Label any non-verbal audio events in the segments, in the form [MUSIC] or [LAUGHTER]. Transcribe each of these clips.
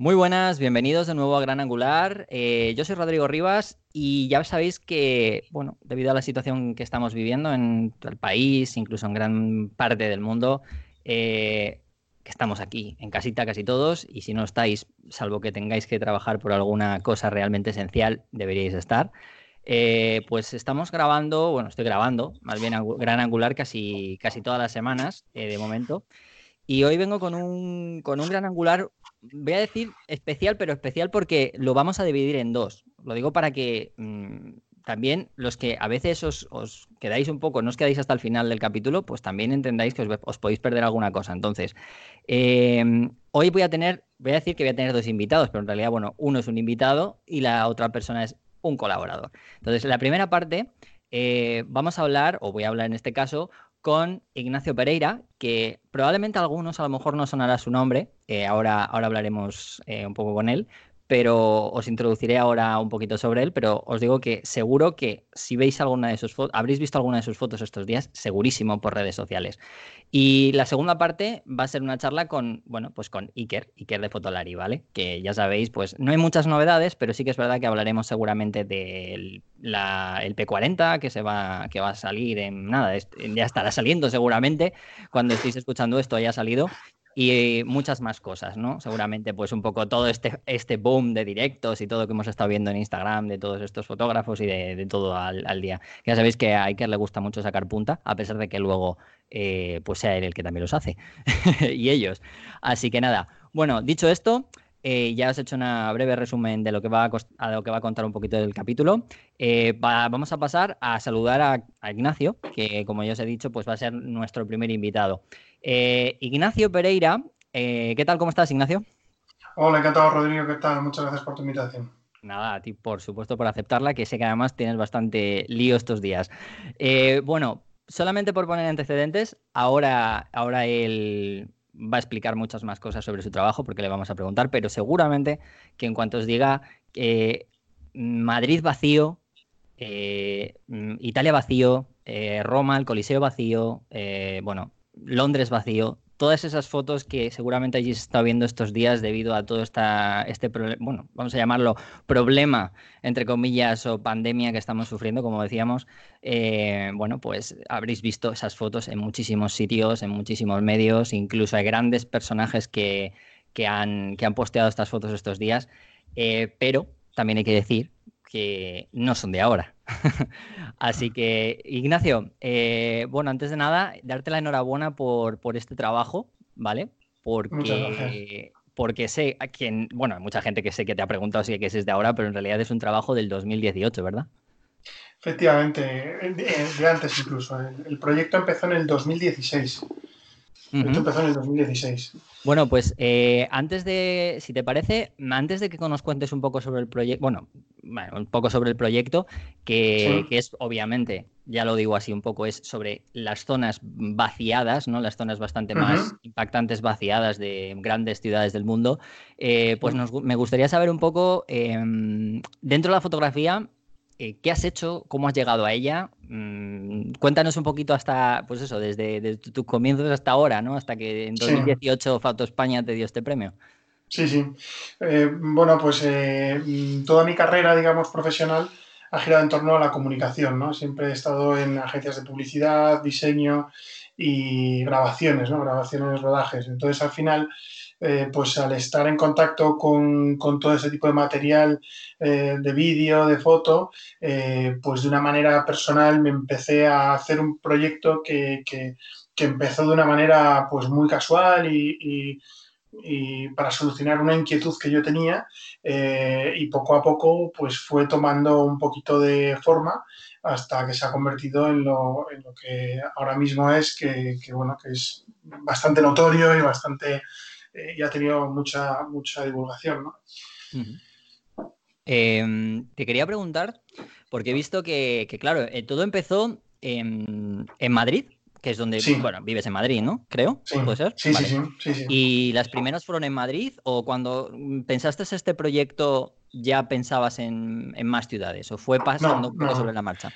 Muy buenas, bienvenidos de nuevo a Gran Angular. Eh, yo soy Rodrigo Rivas y ya sabéis que, bueno, debido a la situación que estamos viviendo en el país, incluso en gran parte del mundo, eh, que estamos aquí en casita casi todos y si no estáis, salvo que tengáis que trabajar por alguna cosa realmente esencial, deberíais estar. Eh, pues estamos grabando, bueno, estoy grabando, más bien Gran Angular casi, casi todas las semanas de momento. Y hoy vengo con un, con un gran angular, voy a decir especial, pero especial porque lo vamos a dividir en dos. Lo digo para que mm, también los que a veces os, quedáis un poco, no os quedáis hasta el final del capítulo, pues también entendáis que os, podéis perder alguna cosa. Entonces, em, hoy voy a tener, voy a decir que voy a tener dos invitados, pero en realidad, bueno, uno es un invitado y la otra persona es un colaborador. Entonces, la primera parte eh, vamos a hablar, o voy a hablar en este caso, con Ignacio Pereira, que probablemente a algunos a lo mejor no sonará su nombre, eh, ahora, ahora hablaremos eh, un poco con él, pero os introduciré ahora un poquito sobre él, pero os digo que seguro que si veis alguna de sus fotos, habréis visto alguna de sus fotos estos días, segurísimo por redes sociales. Y la segunda parte va a ser una charla con, bueno, pues con Iker, Iker de Fotolari, ¿vale? Que ya sabéis, pues no hay muchas novedades, pero sí que es verdad que hablaremos seguramente del el P40 que se va, que va a salir en nada, ya estará saliendo seguramente cuando estéis escuchando esto haya salido y muchas más cosas, ¿no? Seguramente, pues un poco todo este, este boom de directos y todo que hemos estado viendo en Instagram de todos estos fotógrafos y de, todo al, día. Ya sabéis que a Iker le gusta mucho sacar punta, a pesar de que luego eh, pues sea él el que también los hace [LAUGHS] y ellos. Así que nada, bueno, dicho esto, eh, ya os he hecho una breve resumen de lo que va a, lo que va a contar un poquito del capítulo. Eh, vamos a pasar a saludar a, a, Ignacio, que como ya os he dicho, pues va a ser nuestro primer invitado. Eh, Ignacio Pereira, ¿qué tal? ¿Cómo estás, Ignacio? Hola, encantado, Rodrigo. ¿Qué tal? Muchas gracias por tu invitación. Nada, a ti, por supuesto, por aceptarla, que sé que además tienes bastante lío estos días. Bueno, solamente por poner antecedentes, ahora, ahora él va a explicar muchas más cosas sobre su trabajo porque le vamos a preguntar, pero seguramente que en cuanto os diga Madrid vacío, Italia vacío, Roma, el Coliseo vacío, bueno, Londres vacío, todas esas fotos que seguramente allí se está viendo estos días debido a todo esta, este, bueno, vamos a llamarlo problema, entre comillas, o pandemia que estamos sufriendo, como decíamos, eh, bueno, pues habréis visto esas fotos en muchísimos sitios, en muchísimos medios, incluso hay grandes personajes que, han, que han posteado estas fotos estos días, eh, pero también hay que decir que no son de ahora. [LAUGHS] Así que, Ignacio, eh, bueno, antes de nada, darte la enhorabuena por, por este trabajo, ¿vale? Porque, porque sé a quien, bueno, hay mucha gente que sé que te ha preguntado si es de ahora, pero en realidad es un trabajo del 2018, ¿verdad? Efectivamente, de antes incluso. El, proyecto empezó en el 2016. Esto empezó en el 2016. Bueno, pues eh, antes de, si te parece, antes de que nos cuentes un poco sobre el proyecto, bueno, un poco sobre el proyecto, que, es obviamente, ya lo digo así un poco, es sobre las zonas vaciadas, ¿no? Las zonas bastante más impactantes vaciadas de grandes ciudades del mundo. Eh, pues me gustaría saber un poco, em, dentro de la fotografía, eh, ¿qué has hecho? ¿Cómo has llegado a ella? Mm, cuéntanos un poquito hasta, pues eso, desde, tus comienzos hasta ahora, ¿no? Hasta que en 2018 Foto España te dio este premio. Sí, sí. Eh, bueno, pues eh, toda mi carrera, digamos, profesional ha girado en torno a la comunicación, ¿no? Siempre he estado en agencias de publicidad, diseño y grabaciones, ¿no? Grabaciones, rodajes. Entonces, al final, eh, pues al estar en contacto con, todo ese tipo de material eh, de vídeo, de foto, eh, pues de una manera personal me empecé a hacer un proyecto que, empezó de una manera pues muy casual y, para solucionar una inquietud que yo tenía y poco a poco pues fue tomando un poquito de forma hasta que se ha convertido en lo, que ahora mismo es, que, bueno, que es bastante notorio y bastante eh, y ha tenido mucha, mucha divulgación. ¿no? Em, te quería preguntar, porque he visto que, claro, eh, todo empezó en, Madrid, que es donde, bueno, vives en Madrid, ¿no? Creo, sí. ¿puede ser? Sí, sí, sí, ¿Y las primeras fueron en Madrid o cuando pensaste este proyecto ya pensabas en, más ciudades o fue pasando poco sobre la marcha?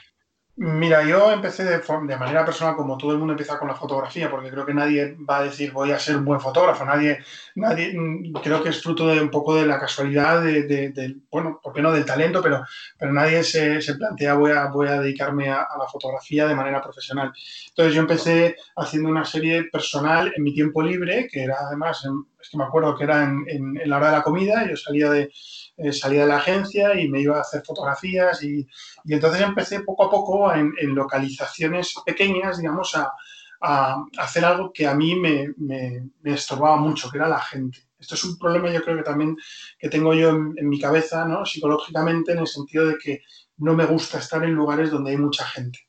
Mira, yo empecé de, de, manera personal, como todo el mundo empieza con la fotografía, porque creo que nadie va a decir voy a ser un buen fotógrafo, nadie, nadie mm, creo que es fruto de un poco de la casualidad, de, de, bueno, ¿por qué no del talento? Pero, pero nadie se, se plantea voy a, voy a dedicarme a, la fotografía de manera profesional. Entonces yo empecé haciendo una serie personal en mi tiempo libre, que era además, es que me acuerdo que era en, en, en la hora de la comida, yo salía de eh, salía de la agencia y me iba a hacer fotografías y, y entonces empecé poco a poco en, en localizaciones pequeñas, digamos, a, a, hacer algo que a mí me, me, me, estorbaba mucho, que era la gente. Esto es un problema yo creo que también que tengo yo en, en mi cabeza, ¿no? psicológicamente, en el sentido de que no me gusta estar en lugares donde hay mucha gente.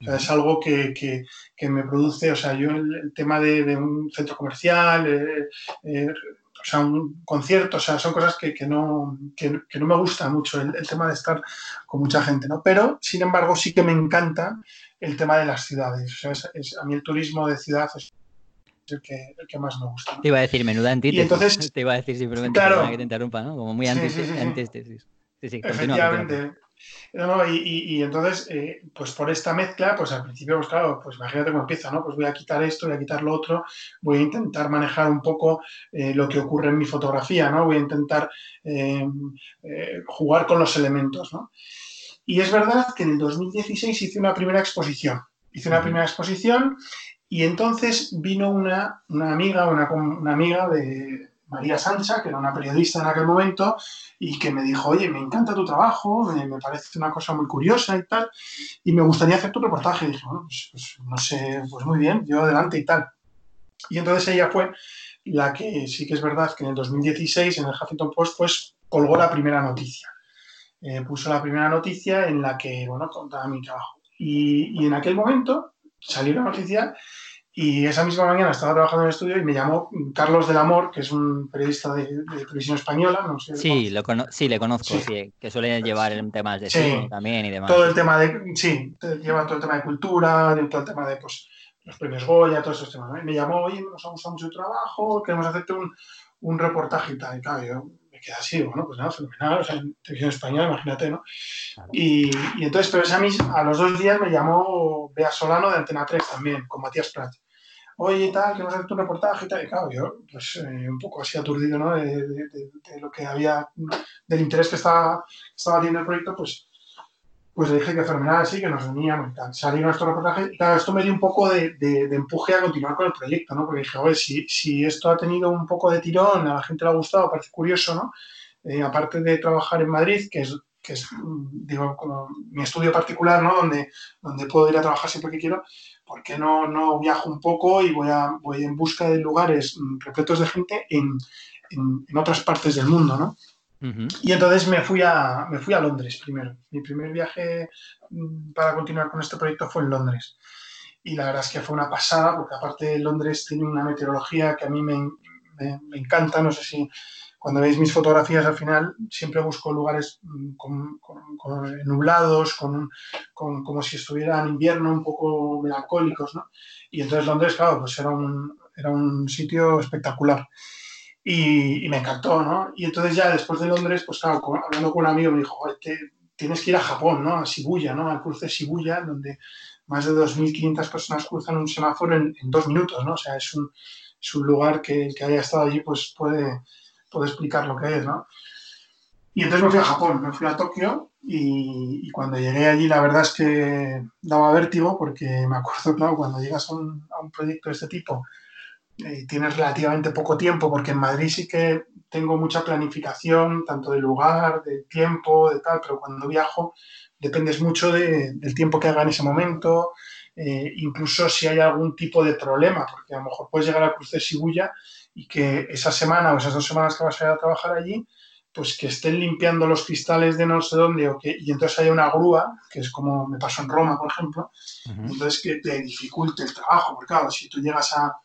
O sea, es algo que, que, que, me produce, o sea, yo el, el tema de, de, un centro comercial, eh, eh, o sea, un concierto, o sea, son cosas que, que no, que, que, no me gusta mucho el, el, tema de estar con mucha gente, ¿no? Pero, sin embargo, sí que me encanta el tema de las ciudades. O sea, es, es, a mí el turismo de ciudad es el que, el que más me gusta. ¿no? Te iba a decir menuda antítesis. entonces, [LAUGHS] te iba a decir simplemente claro, que te interrumpa, ¿no? Como muy antítesis. Sí, sí, sí, antítesis. Sí, sí, continúa, Efectivamente. No, no, y, y, y, entonces, eh, pues por esta mezcla, pues al principio, pues claro, pues imagínate cómo empieza, ¿no? Pues voy a quitar esto, voy a quitar lo otro, voy a intentar manejar un poco eh, lo que ocurre en mi fotografía, ¿no? Voy a intentar eh, jugar con los elementos, ¿no? Y es verdad que en el 2016 hice una primera exposición. Hice una primera exposición y entonces vino una, una amiga, una, una amiga de, María Sancha, que era una periodista en aquel momento, y que me dijo, oye, me encanta tu trabajo, me, parece una cosa muy curiosa y tal, y me gustaría hacer tu reportaje. Y dije, bueno, pues, pues, no sé, pues muy bien, yo adelante y tal. Y entonces ella fue la que sí que es verdad que en el 2016 en el Huffington Post pues colgó la primera noticia. Eh, puso la primera noticia en la que, bueno, contaba mi trabajo. Y, y en aquel momento salió la noticia y esa misma mañana estaba trabajando en el estudio y me llamó Carlos del Amor, que es un periodista de, de televisión española. No sé, sí, lo sí, le conozco, sí. sí que suele llevar temas de sí, también y demás. Todo el tema de, sí, lleva todo el tema de cultura, todo el tema de pues, los premios Goya, todos esos temas. Me llamó, oye, nos ha gustado mucho tu trabajo, queremos hacerte un, un reportaje y tal. Y claro, yo me quedé así, bueno, pues nada, fenomenal, o sea, en televisión española, imagínate, ¿no? Claro. Y, y, entonces, pero esa misma, a los dos días me llamó Bea Solano de Antena 3 también, con Matías Prat oye, tal, que vas a hacer un reportaje y tal. Y claro, yo, pues eh, un poco así aturdido, ¿no? De, de, lo que había, del interés que estaba, estaba teniendo el proyecto, pues, pues le dije que fenomenal, sí, que nos uníamos y tal. Salí nuestro reportaje y claro, esto me dio un poco de, empuje a continuar con el proyecto, ¿no? Porque dije, oye, si, si esto ha tenido un poco de tirón, a la gente le ha gustado, parece curioso, ¿no? Eh, aparte de trabajar en Madrid, que es que es, digo, como mi estudio particular, ¿no? Donde, donde puedo ir a trabajar siempre que quiero, ¿por qué no, no viajo un poco y voy, a, voy en busca de lugares repletos de gente en, en, en otras partes del mundo, ¿no? Uh -huh. Y entonces me fui, a, me fui a Londres primero. Mi primer viaje para continuar con este proyecto fue en Londres. Y la verdad es que fue una pasada, porque aparte Londres tiene una meteorología que a mí me, me, me encanta. No sé si cuando veis mis fotografías al final siempre busco lugares con, con, con nublados, con, como si estuviera en invierno, un poco melancólicos, ¿no? Y entonces Londres, claro, pues era un, era un sitio espectacular. Y, y, me encantó, ¿no? Y entonces ya después de Londres, pues claro, hablando con un amigo me dijo, te, tienes que ir a Japón, ¿no? A Shibuya, ¿no? Al cruce de Shibuya, donde más de 2.500 personas cruzan un semáforo en, en, dos minutos, ¿no? O sea, es un, es un lugar que el que haya estado allí, pues puede puedo explicar lo que es, ¿no? Y entonces me fui a Japón, me fui a Tokio y, cuando llegué allí la verdad es que daba vértigo porque me acuerdo, claro, cuando llegas a un, proyecto de este tipo eh, tienes relativamente poco tiempo porque en Madrid sí que tengo mucha planificación, tanto del lugar, del tiempo, de tal, pero cuando viajo dependes mucho de, del tiempo que haga en ese momento, eh, incluso si hay algún tipo de problema, porque a lo mejor puedes llegar al cruce de Shibuya y que esa semana o esas dos semanas que vas a ir a trabajar allí, pues que estén limpiando los cristales de no sé dónde o que, y entonces haya una grúa, que es como me pasó en Roma, por ejemplo, uh -huh. entonces que te dificulte el trabajo, porque claro, si tú llegas a,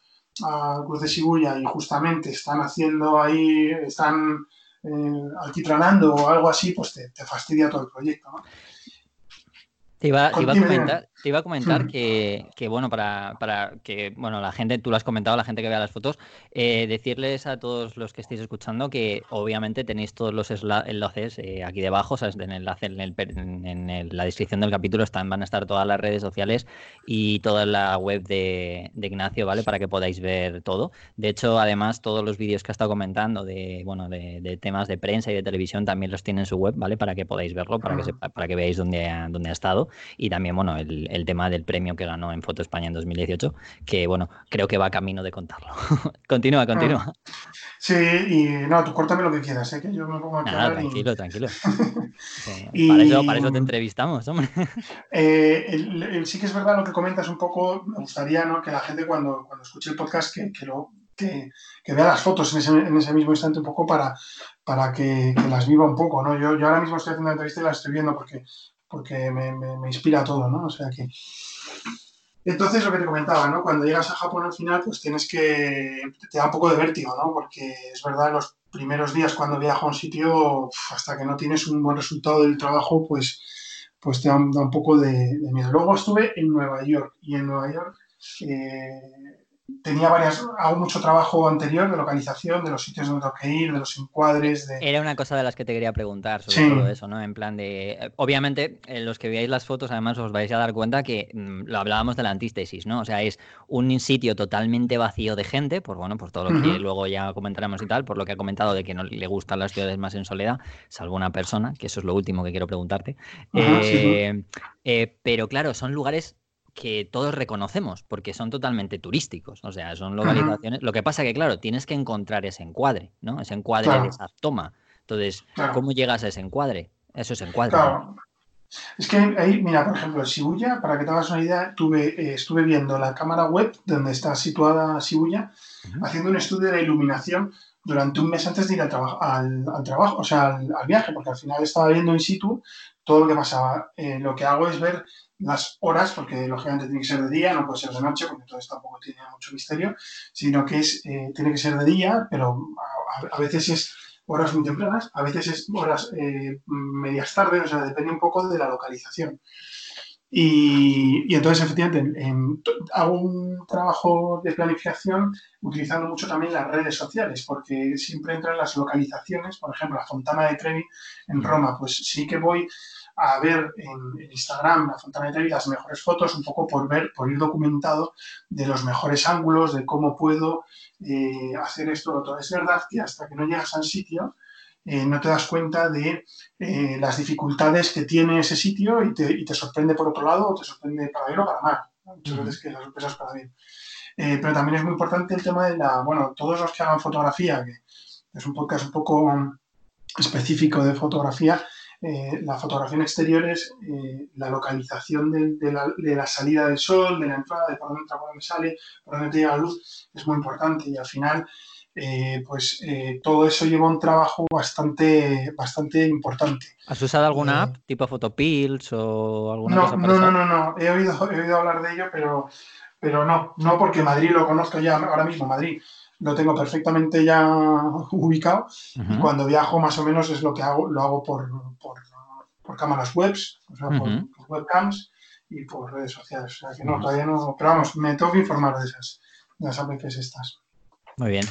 a Cruz de Shibuya y justamente están haciendo ahí, están eh, alquitranando o algo así, pues te, te, fastidia todo el proyecto, ¿no? Te iba, te iba, a comentar, te iba a comentar Hmm. que, que, bueno, para, para que, bueno, la gente, tú lo has comentado, la gente que vea las fotos, eh, decirles a todos los que estéis escuchando que obviamente tenéis todos los enlaces eh, aquí debajo, ¿sabes? En el enlace en, el en el- la descripción del capítulo están, van a estar todas las redes sociales y toda la web de, de Ignacio, ¿vale? Para que podáis ver todo. De hecho, además, todos los vídeos que ha estado comentando de, bueno, de, de temas de prensa y de televisión también los tiene en su web, ¿vale? Para que podáis verlo, para que, Ah. sepa- para que veáis dónde ha, dónde ha estado. Y también, bueno, el, el tema del premio que ganó en Foto España en 2018, que, bueno, creo que va camino de contarlo. [LAUGHS] continúa, continúa. Sí, y no, tú córtame lo que quieras, ¿eh? que yo me pongo a Nada, y- tranquilo, tranquilo. Sí, [LAUGHS] Y- para, eso, para eso te entrevistamos, hombre. [LAUGHS] Eh, el- el- sí que es verdad lo que comentas un poco, me gustaría ¿no? que la gente cuando, cuando escuche el podcast que, que lo, que, que vea las fotos en ese, en ese mismo instante un poco para, para que, que las viva un poco. ¿no? Yo, yo ahora mismo estoy haciendo una entrevista y las estoy viendo porque, porque me, me- inspira todo. ¿no? O sea que... Entonces, lo que te comentaba, ¿no? Cuando llegas a Japón al final, pues tienes que... te da un poco de vértigo, ¿no? Porque es verdad, los primeros días cuando viajo a un sitio, hasta que no tienes un buen resultado del trabajo, pues pues te da, un poco de, de miedo. Luego estuve en Nueva York y en Nueva York eh, tenía varias, hago mucho trabajo anterior de localización, de los sitios donde tengo que ir, de los encuadres, de... Era una cosa de las que te quería preguntar sobre Sí. todo eso, ¿no? En plan de. Obviamente, eh, los que veáis las fotos, además os vais a dar cuenta que mm, lo hablábamos de la antítesis, ¿no? O sea, es un sitio totalmente vacío de gente, por bueno, por todo lo que luego ya comentaremos y tal, por lo que ha comentado de que no le gustan las ciudades más en soledad, salvo una persona, que eso es lo último que quiero preguntarte. Sí. Eh, eh, pero claro, son lugares que todos reconocemos porque son totalmente turísticos, o sea, son localizaciones. Lo que pasa que, claro, tienes que encontrar ese encuadre, ¿no? Ese encuadre Claro. de esa toma. Entonces, Claro. ¿cómo llegas a ese encuadre? Eso es encuadre. ¿no? Claro. Es que ahí, mira, por ejemplo, en Shibuya, para que te hagas una idea, tuve, eh, estuve viendo la cámara web donde está situada Shibuya, Ujú. haciendo un estudio de iluminación durante un mes antes de ir al, trabajo, al, al trabajo, o sea, al, al viaje, porque al final estaba viendo in situ todo lo que pasaba. Eh, lo que hago es ver las horas, porque lógicamente tiene que ser de día, no puede ser de noche, porque entonces tampoco tiene mucho misterio, sino que es, eh, tiene que ser de día, pero a, veces es horas muy tempranas, a veces es horas eh, medias tardes, o sea, depende un poco de la localización. Y, y entonces, efectivamente, en- hago un trabajo de planificación utilizando mucho también las redes sociales, porque siempre entran las localizaciones, por ejemplo, la Fontana de Trevi en Roma, pues sí que voy a ver en, en Instagram la Fontana de Trevi las mejores fotos, un poco por ver, por ir documentado de los mejores ángulos, de cómo puedo eh, hacer esto o lo otro. Es verdad que hasta que no llegas al sitio, eh, no te das cuenta de eh, las dificultades que tiene ese sitio y te, y te sorprende por otro lado o te sorprende para bien o para mal. Muchas veces que la sorpresa es para bien. Eh, pero también es muy importante el tema de la, bueno, todos los que hagan fotografía, que es un podcast un poco específico de fotografía, eh, la fotografía en exteriores, eh, la localización de, de la, de la salida del sol, de la entrada, de por dónde entra, por dónde sale, por dónde te llega la luz, es muy importante. Y al final eh, pues eh, todo eso lleva un trabajo bastante, bastante importante. ¿Has usado alguna app tipo Photopills o alguna No, cosa no, no, no, no, he oído, he oído hablar de ello, pero, pero no, no porque Madrid lo conozco ya ahora mismo, Madrid lo tengo perfectamente ya ubicado y cuando viajo más o menos es lo que hago, lo hago por, por, por cámaras webs, o sea, por, webcams y por redes sociales. O sea que no, todavía no, pero vamos, me tengo que informar de esas, de las apps estas. Muy bien.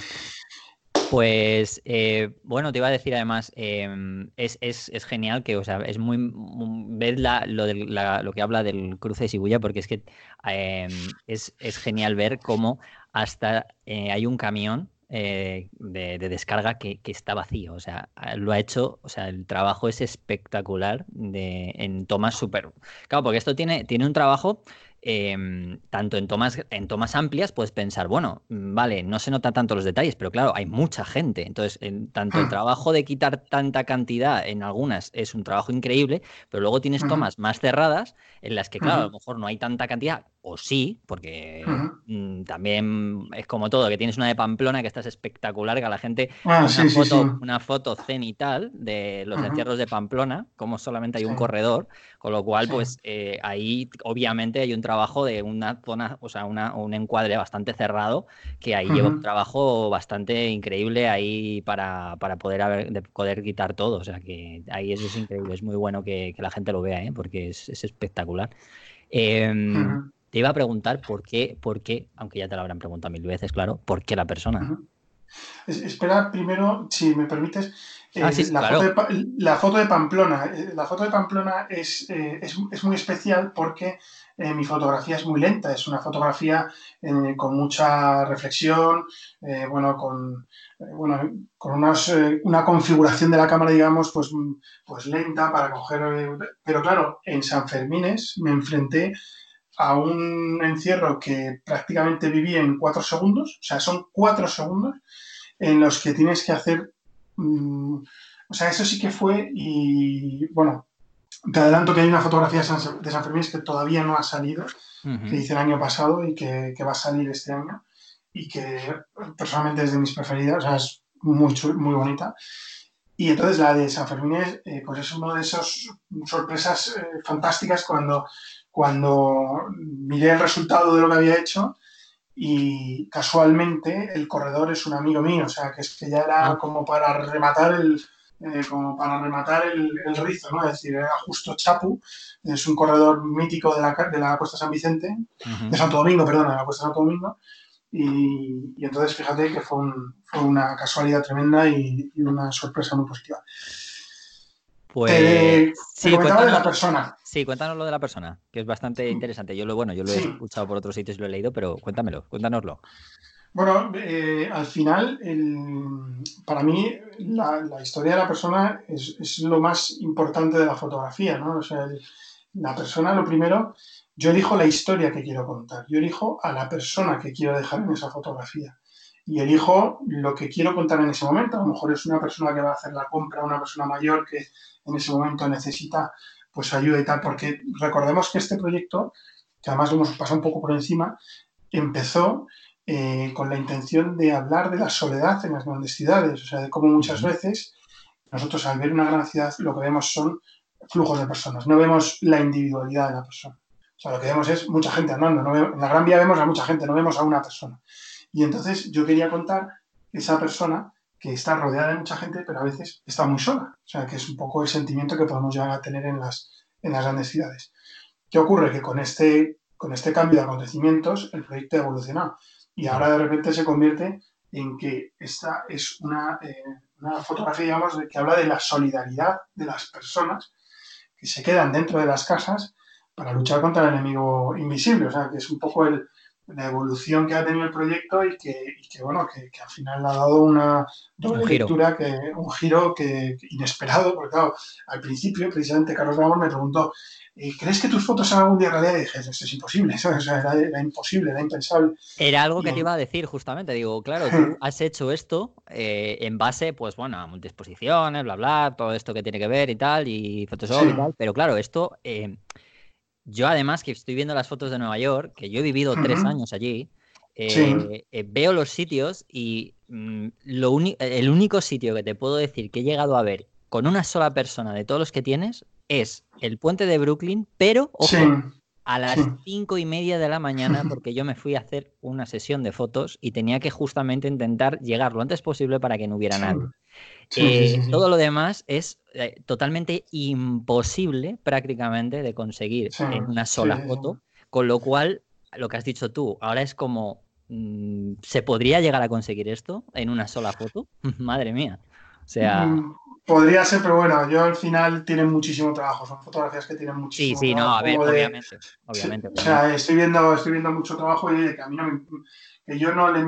Pues eh, bueno, te iba a decir además, em, es, es- es genial que, o sea, es muy, mu- ver la- lo, la- lo que habla del cruce de Shibuya, porque es que em, es, es genial ver cómo hasta eh, hay un camión eh, de, de descarga que, que está vacío. O sea, lo ha hecho, o sea, el trabajo es espectacular de, en tomas súper. Claro, porque esto tiene, tiene un trabajo em, tanto en tomas, en tomas amplias puedes pensar, bueno, mm, vale, no se nota tanto los detalles, pero claro, hay mucha gente. Entonces, en- tanto el Hmm. trabajo de quitar tanta cantidad en algunas es un trabajo increíble, pero luego tienes tomas más cerradas en las que, claro, a lo mejor no hay tanta cantidad, o sí, porque mm, también es como todo, que tienes una de Pamplona que estás espectacular, que a la gente Ah, una sí, sí, foto, sí. una foto cenital de los encierros de Pamplona, como solamente hay un corredor, con lo cual, Sí. pues eh, ahí obviamente hay un trabajo de una zona, o sea, una- un encuadre bastante cerrado, que ahí lleva un trabajo bastante increíble ahí para, para poder, haber- de poder quitar todo. O sea, que ahí eso es increíble, es muy bueno que, que la gente lo vea, ¿eh? porque es, es espectacular. Em, te iba a preguntar por qué, por qué, aunque ya te lo habrán preguntado mil veces, claro, ¿por qué la persona? espera, primero, si me permites, ah, eh, la, foto de, Pamplona. Eh, la foto de Pamplona es, eh, es, muy especial porque mi fotografía es muy lenta, es una fotografía con mucha reflexión, bueno, con, bueno, con una configuración de la cámara, digamos, pues, pues lenta para coger... pero claro, en San Fermines me enfrenté a un encierro que prácticamente viví en cuatro segundos, o sea, son cuatro segundos en los que tienes que hacer, mm, o sea, eso sí que fue y bueno, te adelanto que hay una fotografía de San, de Fermín que todavía no ha salido, que hice el año pasado y que, va a salir este año y que personalmente es de mis preferidas, o sea, es muy, muy bonita. Y entonces la de San Fermín eh, pues es una de esas sorpresas eh, fantásticas cuando cuando miré el resultado de lo que había hecho y casualmente el corredor es un amigo mío, o sea, que es que ya era ah. como para rematar el, eh, como para rematar el, rizo, ¿no? Es decir, era justo Chapu, es un corredor mítico de la, de la Costa San Vicente, de Santo Domingo, perdón, de la Costa Santo Domingo, y, entonces fíjate que fue, una casualidad tremenda y, una sorpresa muy positiva. Pues eh, sí, de la persona. Sí, cuéntanos lo de la persona, que es bastante interesante. Yo lo, bueno, yo lo he escuchado por otros sitios y lo he leído, pero cuéntamelo, cuéntanoslo. Bueno, eh, al final, para mí, la, historia de la persona es, lo más importante de la fotografía, ¿no? O sea, la persona, lo primero, yo elijo la historia que quiero contar, yo elijo a la persona que quiero dejar en esa fotografía y elijo lo que quiero contar en ese momento. A lo mejor es una persona que va a hacer la compra, una persona mayor que en ese momento necesita pues ayuda y tal, porque recordemos que este proyecto, que además lo hemos pasado un poco por encima, empezó eh, con la intención de hablar de la soledad en las grandes ciudades, o sea, de cómo muchas veces nosotros al ver una gran ciudad lo que vemos son flujos de personas, no vemos la individualidad de la persona. O sea, lo que vemos es mucha gente andando. en la Gran Vía vemos a mucha gente, no vemos a una persona. Y entonces yo quería contar esa persona que está rodeada de mucha gente, pero a veces está muy sola. O sea, que es un poco el sentimiento que podemos llegar a tener en las, en las grandes ciudades. ¿Qué ocurre? Que con este, con este cambio de acontecimientos el proyecto ha evolucionado y ahora de repente se convierte en que esta es una, eh, una fotografía, digamos, que habla de la solidaridad de las personas que se quedan dentro de las casas para luchar contra el enemigo invisible. O sea, que es un poco el, la evolución que ha tenido el proyecto y que, bueno, que, al final ha dado una doble lectura, que, un giro que, inesperado, porque claro, al principio precisamente Carlos Ramos me preguntó, eh, ¿crees que tus fotos hagan algún día realidad? Y dije, esto es imposible, [LAUGHS] eso era, imposible, era impensable. Era algo que te iba a decir justamente, digo, claro, tú [LAUGHS] has hecho esto eh, en base, pues bueno, a multiexposiciones, bla, bla, todo esto que tiene que ver y tal, y Photoshop y tal, pero claro, esto... Eh, yo además que estoy viendo las fotos de Nueva York, que yo he vivido tres años allí, eh, eh, veo los sitios y mm, lo el único sitio que te puedo decir que he llegado a ver con una sola persona de todos los que tienes es el puente de Brooklyn, pero ojo, a las cinco y media de la mañana [LAUGHS] porque yo me fui a hacer una sesión de fotos y tenía que justamente intentar llegar lo antes posible para que no hubiera nadie. Eh, todo lo demás es eh, totalmente imposible prácticamente de conseguir en una sola foto, con lo cual, lo que has dicho tú, ahora es como, mm, ¿se podría llegar a conseguir esto en una sola foto? [LAUGHS] Madre mía. O sea... Mm, podría ser, pero bueno, yo al final tienen muchísimo trabajo, son fotografías que tienen muchísimo Sí, sí, no, a ver, obviamente, O sea, estoy viendo, estoy viendo mucho trabajo y que a mí no me, que yo no le.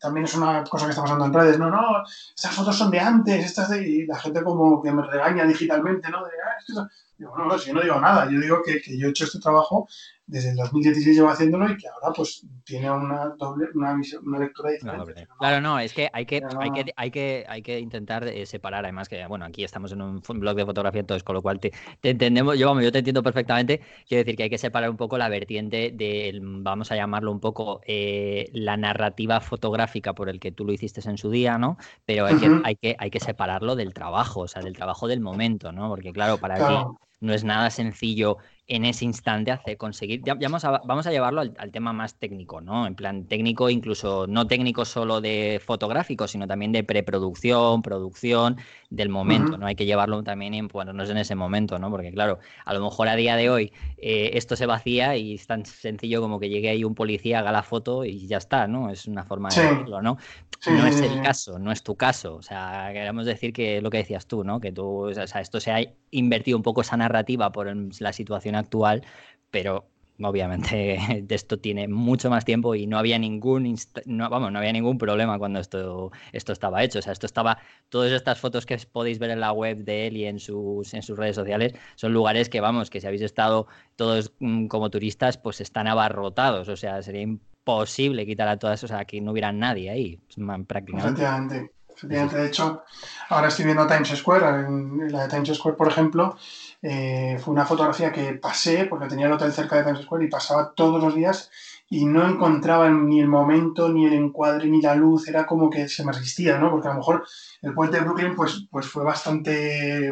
también es una cosa que está pasando en redes, no, no, estas fotos son de antes, estas de. Y la gente como que me regaña digitalmente, ¿no? De, ah, Digo, no, no, si yo no digo nada, yo digo que, que, yo he hecho este trabajo desde el 2016 llevo haciéndolo y que ahora pues tiene una doble, una, una lectura diferente. Claro, no, es que hay que, hay que, hay que, hay que intentar eh, separar, además que, bueno, aquí estamos en un blog de fotografía, entonces con lo cual te, entendemos, yo, vamos, yo te entiendo perfectamente, quiero decir que hay que separar un poco la vertiente de, vamos a llamarlo un poco, eh, la narrativa fotográfica por el que tú lo hiciste en su día, ¿no? Pero hay, que, hay, que, hay que separarlo del trabajo, o sea, del trabajo del momento, ¿no? Porque claro, para ti no es nada sencillo en ese instante hace conseguir, ya, vamos, a, vamos, a, llevarlo al, tema más técnico, ¿no? En plan técnico, incluso no técnico solo de fotográfico, sino también de preproducción, producción, del momento, ¿no? Hay que llevarlo también en, bueno, no es en ese momento, ¿no? Porque claro, a lo mejor a día de hoy eh, esto se vacía y es tan sencillo como que llegue ahí un policía, haga la foto y ya está, ¿no? Es una forma de decirlo, ¿no? no es el caso, no es tu caso. O sea, queremos decir que lo que decías tú, ¿no? Que tú, o sea, esto se ha invertido un poco esa narrativa por la situación actual, pero obviamente [LAUGHS] esto tiene mucho más tiempo y no había ningún no, vamos, no había ningún problema cuando esto, esto estaba hecho. O sea, esto estaba, todas estas fotos que podéis ver en la web de él y en sus, en sus redes sociales son lugares que, vamos, que si habéis estado todos mm, como turistas, pues están abarrotados. O sea, sería imposible quitar a todas, o sea, que no hubiera nadie ahí, prácticamente. Efectivamente. De hecho, ahora estoy viendo Times Square. En la de Times Square, por ejemplo, eh, fue una fotografía que pasé, porque tenía el hotel cerca de Times Square y pasaba todos los días y no encontraba ni el momento, ni el encuadre, ni la luz. Era como que se me resistía, ¿no? Porque a lo mejor el puente de Brooklyn pues, pues fue bastante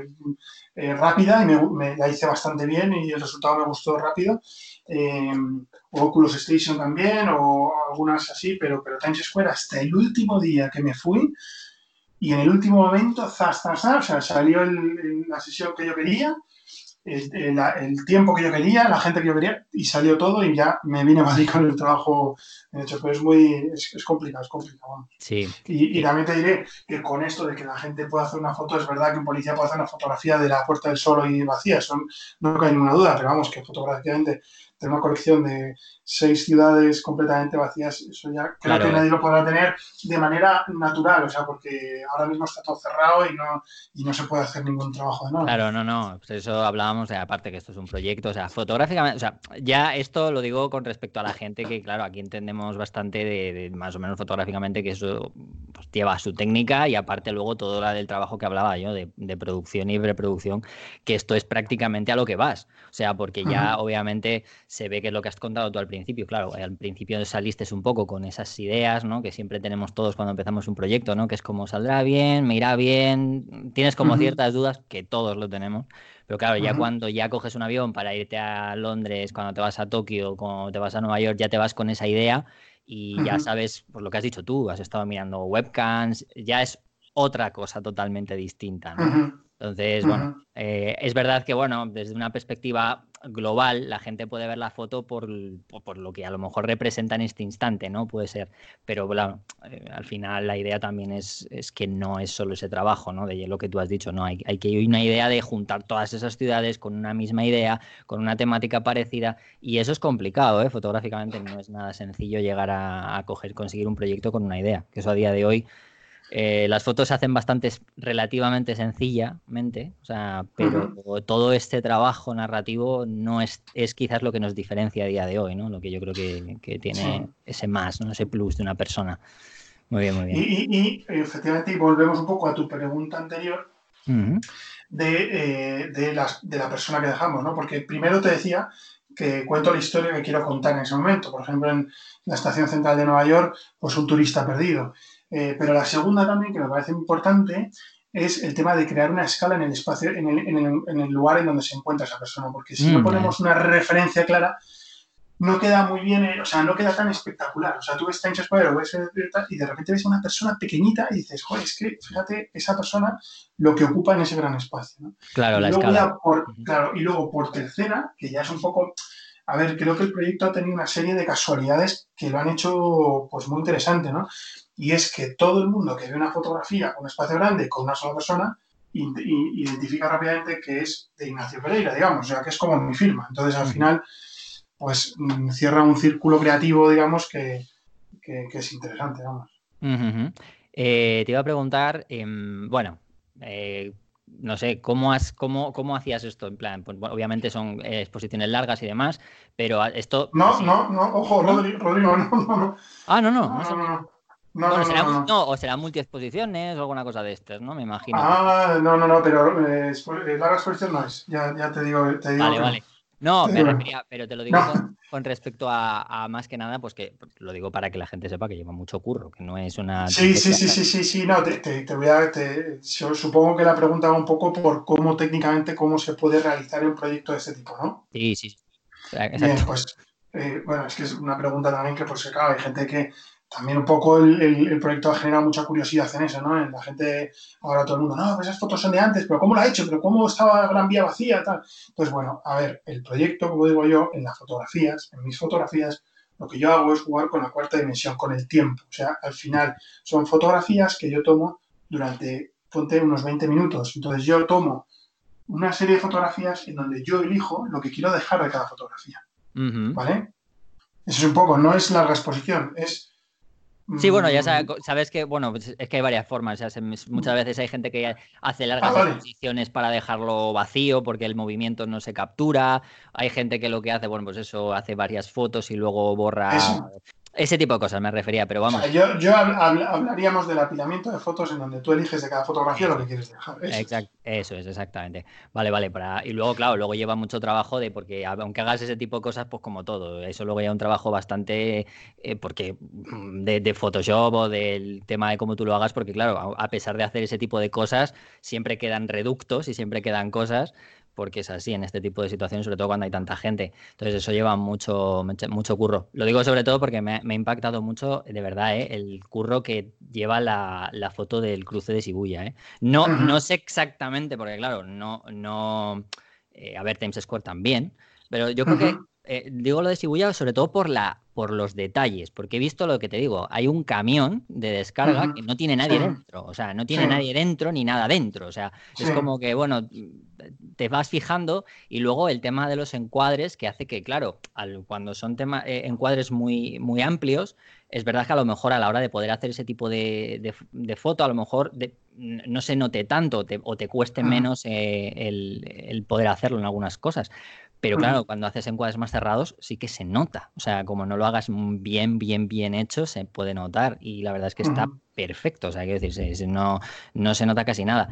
eh, rápida y me, la hice bastante bien y el resultado me gustó rápido. Eh, o Oculus Station también, o algunas así, pero, pero Times Square hasta el último día que me fui, y en el último momento, zas, zas, zas, o sea, salió la sesión que yo quería, el, tiempo que yo quería, la gente que yo quería, y salió todo y ya me vine a Madrid con el trabajo hecho. Pero es muy, es, complicado, es complicado. Sí. Y, también te diré que con esto de que la gente pueda hacer una foto, es verdad que un policía puede hacer una fotografía de la Puerta del Sol y vacía, eso no, hay ninguna duda, pero vamos, que fotográficamente tener una colección de seis ciudades completamente vacías, eso ya creo que nadie lo podrá tener de manera natural, o sea, porque ahora mismo está todo cerrado y no, y no se puede hacer ningún trabajo de nada. Claro, no, no, pues eso hablábamos, de, aparte que esto es un proyecto, o sea, fotográficamente, o sea, ya esto lo digo con respecto a la gente que, claro, aquí entendemos bastante de, más o menos fotográficamente que eso pues, lleva su técnica y aparte luego todo lo del trabajo que hablaba yo de, producción y preproducción, que esto es prácticamente a lo que vas, o sea, porque ya obviamente se ve que es lo que has contado tú al principio. Claro, al principio saliste un poco con esas ideas, ¿no? Que siempre tenemos todos cuando empezamos un proyecto, ¿no? Que es como saldrá bien, me irá bien, tienes como ciertas dudas, que todos lo tenemos. Pero claro, ya cuando ya coges un avión para irte a Londres, cuando te vas a Tokio, cuando te vas a Nueva York, ya te vas con esa idea y ya sabes, por lo que has dicho tú, has estado mirando webcams, ya es otra cosa totalmente distinta, ¿no? Entonces, bueno, eh, es verdad que, bueno, desde una perspectiva global, la gente puede ver la foto por, por, lo que a lo mejor representa en este instante, ¿no? Puede ser. Pero, bueno, eh, al final la idea también es, es, que no es solo ese trabajo, ¿no? De lo que tú has dicho, ¿no? Hay, hay que ir una idea de juntar todas esas ciudades con una misma idea, con una temática parecida, y eso es complicado, ¿eh? Fotográficamente no es nada sencillo llegar a, a coger, conseguir un proyecto con una idea, que eso a día de hoy eh, las fotos se hacen bastante relativamente sencillamente, o sea, pero todo este trabajo narrativo no es, es quizás lo que nos diferencia a día de hoy, ¿no? Lo que yo creo que, tiene ese más, ¿no? Ese plus de una persona. Muy bien, muy bien. Y, efectivamente, y volvemos un poco a tu pregunta anterior de, eh, de, de la persona que dejamos, ¿no? Porque primero te decía que cuento la historia que quiero contar en ese momento. Por ejemplo, en la estación central de Nueva York, pues un turista perdido. Eh, pero la segunda también, que me parece importante, es el tema de crear una escala en el espacio, en el, lugar en donde se encuentra esa persona. Porque si no mm, ponemos una referencia clara, no queda muy bien, eh, o sea, no queda tan espectacular. O sea, tú ves Times Square o ves y de repente ves a una persona pequeñita y dices, joder, es que fíjate esa persona lo que ocupa en ese gran espacio. Claro, la escala. Claro, y luego por tercera, que ya es un poco. A ver, creo que el proyecto ha tenido una serie de casualidades que lo han hecho pues muy interesante, ¿no? Y es que todo el mundo que ve una fotografía con un espacio grande con una sola persona identifica rápidamente que es de Ignacio Pereira, digamos, o sea, que es como mi firma. Entonces, al final, pues mm, cierra un círculo creativo, digamos, que, es interesante, vamos. Eh, te iba a preguntar, em, bueno, eh, no sé, ¿cómo, has, cómo, ¿cómo hacías esto? En plan, pues, obviamente son exposiciones largas y demás, pero esto... No, no, no, ojo, Rodrigo, Rodrigo [LAUGHS] no, no, no. Ah, no, no. no, no no, no, será, no, o será multiexposiciones o alguna cosa de estas, ¿no? Me imagino. Ah, no, no, no, pero eh, eh, larga exposición no es. Ya, ya te digo. Te digo vale, vale. No, me [LAUGHS] refería, pero te lo digo con, respecto a, más que nada, pues que lo digo para que la gente sepa que lleva mucho curro, que no es una. Sí, sí, sí, sí, sí, sí, no, te, te, voy a. Te, supongo que la pregunta va un poco por cómo técnicamente cómo se puede realizar un proyecto de este tipo, ¿no? Sí, sí. Bien, pues, eh, bueno, es que es una pregunta también que, pues, claro, hay gente que también un poco el, proyecto ha generado mucha curiosidad en eso, ¿no? En la gente, ahora todo el mundo, no, pues esas fotos son de antes, pero ¿cómo lo ha hecho? ¿Pero cómo estaba Gran Vía vacía? Tal. Pues bueno, a ver, el proyecto, como digo yo, en las fotografías, en mis fotografías, lo que yo hago es jugar con la cuarta dimensión, con el tiempo. O sea, al final son fotografías que yo tomo durante, ponte, unos 20 minutos. Entonces yo tomo una serie de fotografías en donde yo elijo lo que quiero dejar de cada fotografía. ¿Vale? Eso es un poco, no es larga exposición, es Sí, bueno, ya mm. sabes, que, bueno, pues, es que hay varias formas. muchas veces hay gente que hace largas ah, para dejarlo vacío porque el movimiento no se captura. Hay gente que lo que hace, bueno, pues eso, hace varias fotos y luego borra ese tipo de cosas me refería, pero vamos. yo, hablaríamos del apilamiento de fotos en donde tú eliges de cada fotografía lo que quieres dejar. Eso, eso es, exactamente. Vale, vale. Para... Y luego, claro, luego lleva mucho trabajo de, porque aunque hagas ese tipo de cosas, pues como todo, eso luego lleva un trabajo bastante, eh, porque mm, de, de, Photoshop o del tema de cómo tú lo hagas, porque claro, a pesar de hacer ese tipo de cosas, siempre quedan reductos y siempre quedan cosas porque es así en este tipo de situaciones, sobre todo cuando hay tanta gente. Entonces eso lleva mucho, mucho curro. Lo digo sobre todo porque me, ha impactado mucho, de verdad, ¿eh? el curro que lleva la, foto del cruce de Shibuya. ¿eh? No, no sé exactamente, porque claro, no, no, eh, a ver, Times Square también, pero yo creo que digo lo de Shibuya sobre todo por la por los detalles, porque he visto lo que te digo, hay un camión de descarga que no tiene nadie dentro, o sea, no tiene nadie dentro ni nada dentro, o sea, es como que, bueno, te vas fijando y luego el tema de los encuadres que hace que, claro, cuando son temas eh, encuadres muy, muy amplios, es verdad que a lo mejor a la hora de poder hacer ese tipo de, foto, a lo mejor no se note tanto o te cueste menos eh, el poder hacerlo en algunas cosas. Pero claro, cuando haces encuadres más cerrados sí que se nota. O sea, como no lo hagas bien, bien, bien hecho, se puede notar. Y la verdad es que está perfecto. O sea, quiero decir, no, no se nota casi nada.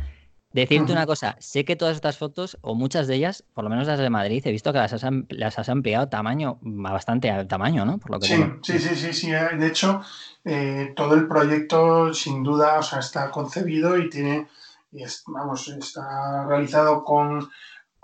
Decirte una cosa, sé que todas estas fotos, o muchas de ellas, por lo menos las de Madrid, he visto que las has, las has ampliado tamaño, bastante al tamaño, ¿no? Por lo que sí, sí, sí, sí, sí, eh, De hecho, eh, todo el proyecto, sin duda, o sea, está concebido y tiene, vamos, está realizado con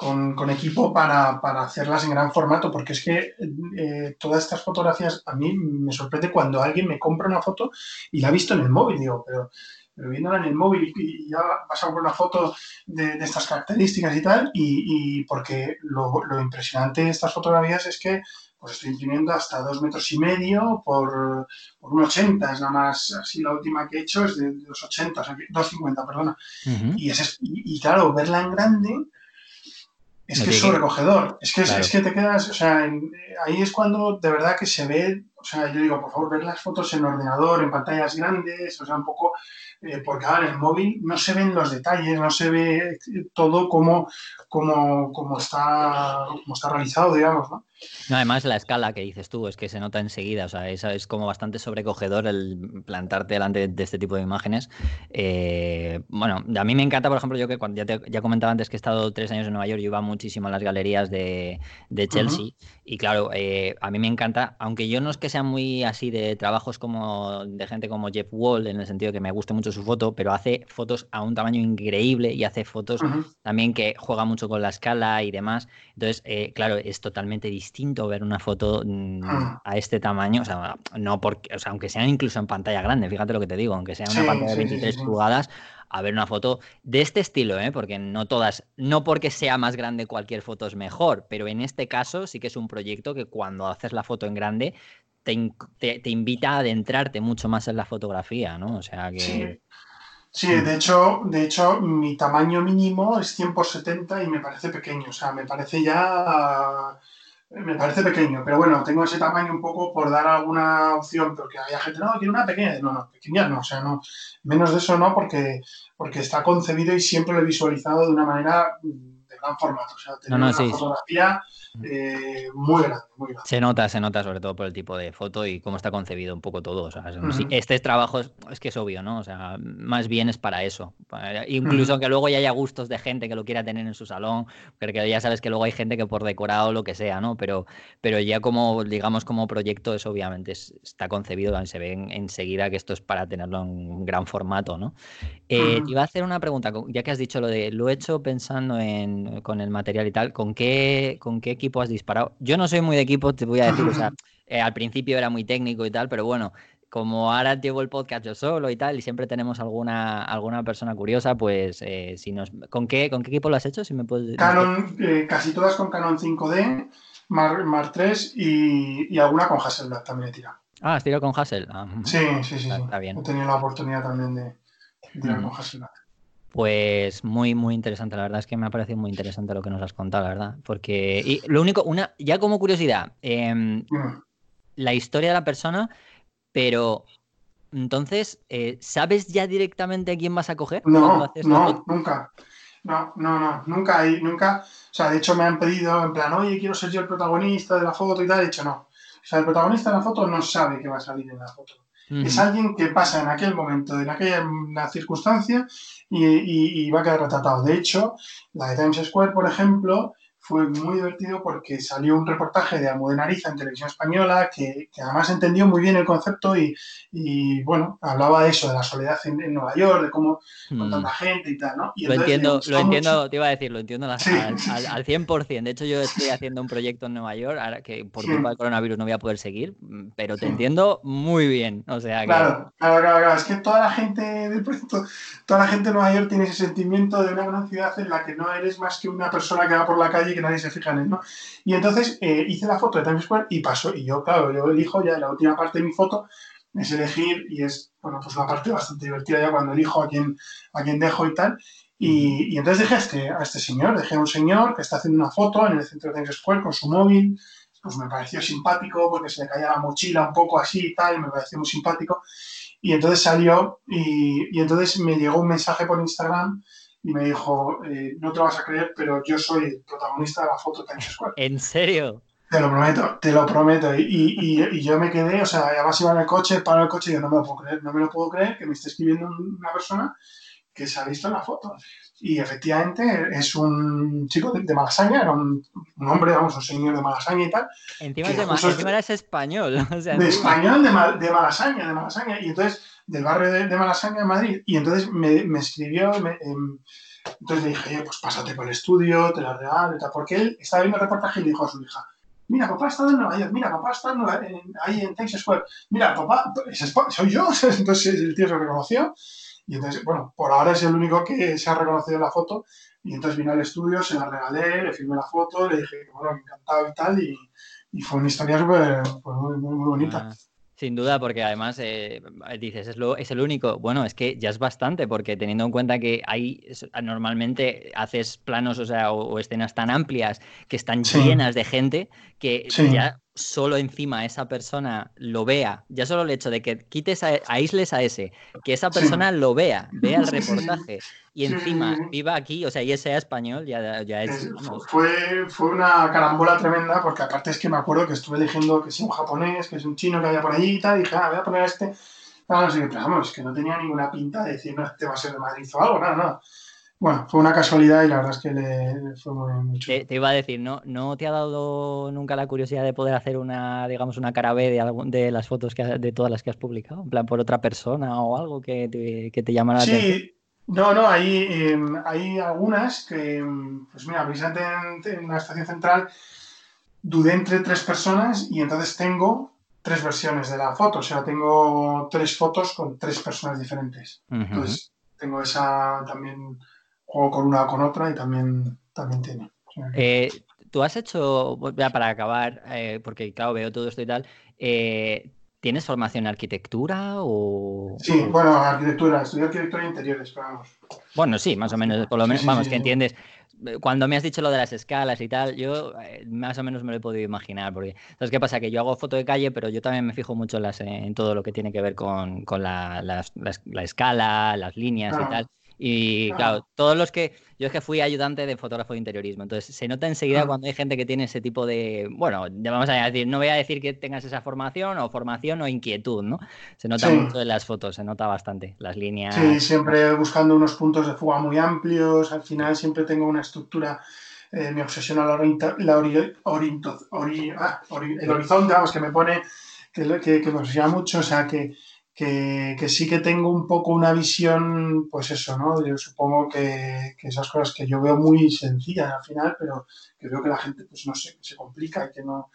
con, equipo para, hacerlas en gran formato, porque es que eh, todas estas fotografías a mí me sorprende cuando alguien me compra una foto y la ha visto en el móvil, digo, pero, pero viéndola en el móvil y, ya vas a comprar una foto de, estas características y tal, y, porque lo, impresionante de estas fotografías es que pues estoy imprimiendo hasta dos metros y medio por, por un 80, es nada más, así la última que he hecho es de, dos 80, o sea, 250, perdona. y, es, y, claro, verla en grande, es que es sobrecogedor. Es que, es, que te quedas, o sea, ahí es cuando de verdad que se ve, o sea, yo digo, por favor, ver las fotos en ordenador, en pantallas grandes, o sea, un poco, eh, porque ahora en el móvil no se ven los detalles, no se ve todo como, como, como, está, como está realizado, digamos, ¿no? No, además la escala que dices tú es que se nota enseguida, o sea, es, es como bastante sobrecogedor el plantarte delante de este tipo de imágenes. Eh, bueno, a mí me encanta, por ejemplo, yo que cuando ya, te, ya comentaba antes que he estado tres años en Nueva York, yo iba muchísimo a las galerías de, Chelsea y claro, eh, a mí me encanta, aunque yo no es que sea muy así de trabajos como de gente como Jeff Wall, en el sentido que me guste mucho su foto, pero hace fotos a un tamaño increíble y hace fotos también que juega mucho con la escala y demás. Entonces, eh, claro, es totalmente distinto ver una foto mm, ah. a este tamaño, o sea, no porque, o sea, aunque sean incluso en pantalla grande, fíjate lo que te digo, aunque sea una pantalla de 23 pulgadas, a ver una foto de este estilo, ¿eh? porque no todas, no porque sea más grande cualquier foto es mejor, pero en este caso sí que es un proyecto que cuando haces la foto en grande te, te, invita a adentrarte mucho más en la fotografía, ¿no? O sea que... Sí. de hecho, de hecho, mi tamaño mínimo es 100 por 70 y me parece pequeño. O sea, me parece ya me parece pequeño, pero bueno, tengo ese tamaño un poco por dar alguna opción, porque hay gente, no, quiere una pequeña. No, no, pequeña no, o sea, no, menos de eso no, porque, porque está concebido y siempre lo he visualizado de una manera de gran formato. O sea, tener una fotografía eh, muy grande, muy grande. Se nota, se nota sobre todo por el tipo de foto y cómo está concebido un poco todo. O sea, este trabajo es, es que es obvio, ¿no? O sea, más bien es para eso. Para- incluso Ujú. que luego ya haya gustos de gente que lo quiera tener en su salón, porque ya sabes que luego hay gente que por decorado lo que sea, ¿no? Pero, pero ya como, digamos, como proyecto, eso obviamente es- está concebido, se ve en- enseguida que esto es para tenerlo en un gran formato, ¿no? Eh, iba a hacer una pregunta, ya que has dicho lo de lo he hecho pensando en con el material y tal, ¿con qué, con qué equipo has disparado? Yo no soy muy de equipo, te voy a decir, o sea, [LAUGHS] eh, al principio era muy técnico y tal, pero bueno, como ahora llevo el podcast yo solo y tal, y siempre tenemos alguna, alguna persona curiosa, pues eh, si nos, ¿con qué, con qué equipo lo has hecho? Si me puedes, Canon, eh, casi todas con Canon 5D, Mark, Mark III y, y alguna con Hasselblad también he tirado. Ah, has tirado con Hassel. Ah. Sí, sí, sí. Está- sí. está bien. He tenido la oportunidad también de, de tirar con Hasselblad. Pues muy, muy interesante. La verdad es que me ha parecido muy interesante lo que nos has contado, la verdad. Porque, y lo único, una, ya como curiosidad, em, Dime. la historia de la persona, pero entonces, eh, ¿sabes ya directamente a quién vas a coger? No, haces no, nunca. No, no, no, nunca hay, nunca. O sea, de hecho me han pedido en plan, oye, quiero ser yo el protagonista de la foto y tal. He dicho, no. O sea, el protagonista de la foto no sabe que va a salir en la foto. Es alguien que pasa en aquel momento, en aquella circunstancia y, y- y va a quedar retratado. De hecho, la de Times Square, por ejemplo, fue muy divertido porque salió un reportaje de Almudena Ariza en televisión española que, que además entendió muy bien el concepto y, y, bueno, hablaba de eso, de la soledad en, en Nueva York, de cómo con Mm. tanta gente y tal, ¿no? Y Lo entonces entiendo, gustó lo entiendo, mucho. te iba a decir, lo entiendo al, Sí, al, al- sí. al 100%. De hecho, yo estoy haciendo un proyecto en Nueva York, ahora que por Sí. culpa del coronavirus no voy a poder seguir, mm, pero te Sí. entiendo muy bien. O sea que... Claro, claro, claro, claro. Es que toda la gente del proyecto, toda la gente de Nueva York tiene ese sentimiento de una gran ciudad en la que no eres más que una persona que va por la calle y que nadie se fija en él, ¿no? Y entonces eh, hice la foto de Times Square y pasó. Y yo, claro, yo elijo ya la última parte de mi foto, es elegir, y es, bueno, pues una parte bastante divertida ya cuando elijo a quién, a quién dejo y tal. Y, y entonces dejé a este, a este señor, dejé a un señor que está haciendo una foto en el centro de Times Square con su móvil, pues me pareció simpático porque se le caía la mochila un poco así y tal, y me pareció muy simpático. Y entonces salió y, y entonces me llegó un mensaje por Instagram y me dijo, eh, no te lo vas a creer, pero yo soy el protagonista de la foto Times Square. ¿En serio? Te lo prometo, te lo prometo. Y, y- y yo me quedé, o sea, además iba en el coche, paro el coche y yo no me lo puedo creer, no me lo puedo creer que me esté escribiendo una persona que se ha visto en la foto. Y efectivamente es un chico de, de Malasaña, era un, un hombre, vamos, un señor de Malasaña y tal, Encima, es de encima eres español. [LAUGHS] O sea, de encima- español de, de Malasaña, de Malasaña, y entonces, del barrio de, de Malasaña en Madrid, y entonces me, me escribió, me, em, entonces le dije, pues pásate por el estudio, te la regalo y tal, porque él estaba viendo el reportaje y le dijo a su hija, mira, papá está en Nueva York, mira, papá está en ahí en Times Square, mira, papá, soy yo, [LAUGHS] entonces el tío se reconoció, y entonces, bueno, por ahora es el único que se ha reconocido en la foto, y entonces vino al estudio, se la regalé, le firmé la foto, le dije bueno, encantado y tal, y, y fue una historia pues, muy, muy, muy bonita. Ah, sin duda, porque además eh, dices, es, lo, es el único. Bueno, es que ya es bastante, porque teniendo en cuenta que hay normalmente haces planos, o sea, o, o escenas tan amplias que están Sí. llenas de gente que Sí. ya solo encima esa persona lo vea, ya solo el hecho de que quites, a, aísles a ese, que esa Sí. persona lo vea, vea el [LAUGHS] reportaje y encima sí, viva aquí, o sea, y sea español, ya, ya es. Es- fue, fue una carambola tremenda, porque aparte es que me acuerdo que estuve eligiendo que si un japonés, que es un chino que había por allí y tal, y dije, ah, voy a poner a este. No sé pero vamos, que no tenía ninguna pinta de decir, no, este va a ser de Madrid o algo, nada, nada. Bueno, fue una casualidad y la verdad es que le, fue muy, chulo. Te, te iba a decir, ¿no, ¿no te ha dado nunca la curiosidad de poder hacer una, digamos, una cara B de, algún- de las fotos que, de todas las que has publicado? En plan, por otra persona o algo que te, que te llama la atención. Sí, no, no, hay, eh, hay algunas que, em, pues mira, precisamente en, en la estación central dudé entre tres personas y entonces tengo tres versiones de la foto, o sea, tengo tres fotos con tres personas diferentes. Entonces, tengo esa también, juego con una o con otra y también, también tiene. Eh, Tú has hecho, ya para acabar, eh, porque claro, veo todo esto y tal, eh, ¿tienes formación en arquitectura o...? sí, bueno, arquitectura, estudié arquitectura de interiores, pero vamos. Bueno, sí, más o menos, por lo menos, sí, vamos, que entiendes. Cuando me has dicho lo de las escalas y tal, yo eh, más o menos me lo he podido imaginar, porque ¿sabes qué pasa? Que yo hago foto de calle, pero yo también me fijo mucho en, las, en todo lo que tiene que ver con, con la, las- las- la escala, las líneas y tal. Y claro, todos los que. Yo es que fui ayudante de fotógrafo de interiorismo, entonces se nota enseguida cuando hay gente que tiene ese tipo de. Bueno, ya vamos a decir, no voy a decir que tengas esa formación o formación o inquietud, ¿no? Se nota mucho en las fotos, se nota bastante las líneas. Sí, siempre buscando unos puntos de fuga muy amplios, al final siempre tengo una estructura. Eh, me obsesiona la, la ah, el horizonte, vamos, que me pone, que, que, que me obsesiona mucho, o sea, que, que, sí que tengo un poco una visión, pues eso, ¿no? Yo supongo que, esas cosas que yo veo muy sencillas al final, pero que veo que la gente, pues no sé, se complica y que no.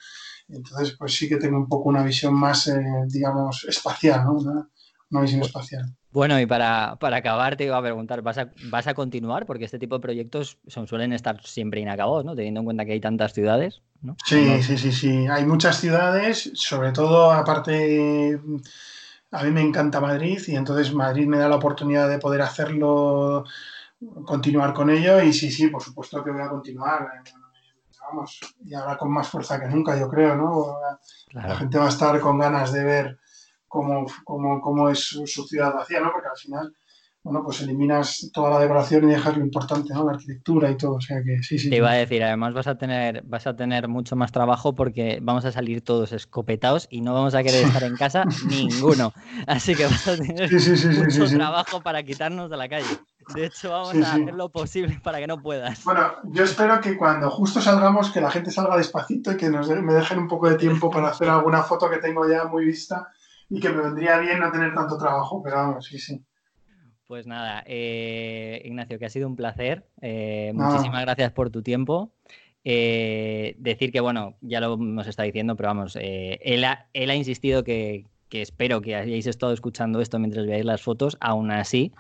Entonces, pues sí que tengo un poco una visión más, eh, digamos, espacial, ¿no? Una, visión espacial. Bueno, y para, para, acabar te iba a preguntar, ¿vas a, ¿vas a continuar? Porque este tipo de proyectos son, suelen estar siempre inacabados, ¿no? Teniendo en cuenta que hay tantas ciudades, ¿no? Sí, sí, sí, sí. Hay muchas ciudades, sobre todo aparte a mí me encanta Madrid y entonces Madrid me da la oportunidad de poder hacerlo, continuar con ello y sí, sí, por supuesto que voy a continuar. Vamos, y ahora con más fuerza que nunca, yo creo, ¿no? La gente va a estar con ganas de ver cómo, cómo, cómo es su, ciudad vacía, ¿no? Porque al final bueno, pues eliminas toda la decoración y dejas lo importante, ¿no? La arquitectura y todo. O sea que sí, sí. Te iba a decir, además vas a tener, vas a tener mucho más trabajo porque vamos a salir todos escopetados y no vamos a querer estar en casa [LAUGHS] ninguno. Así que vas a tener mucho trabajo para quitarnos de la calle. De hecho, vamos a hacer lo posible para que no puedas. Bueno, yo espero que cuando justo salgamos, que la gente salga despacito y que nos me dejen un poco de tiempo para hacer [LAUGHS] alguna foto que tengo ya muy vista y que me vendría bien no tener tanto trabajo, pero vamos, sí, sí. Pues nada, eh, Ignacio, que ha sido un placer. Eh, muchísimas gracias por tu tiempo. Eh, decir que, bueno, ya lo hemos estado diciendo, pero vamos, él ha, él, ha, insistido que, que, espero que hayáis estado escuchando esto mientras veáis las fotos. Aún así,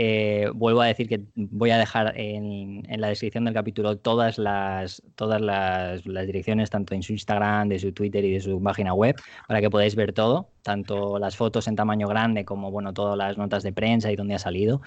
eh, vuelvo a decir que voy a dejar en, la descripción del capítulo todas las todas las, direcciones, tanto en su Instagram, de su Twitter y de su página web, para que podáis ver todo, tanto las fotos en tamaño grande como bueno, todas las notas de prensa y dónde ha salido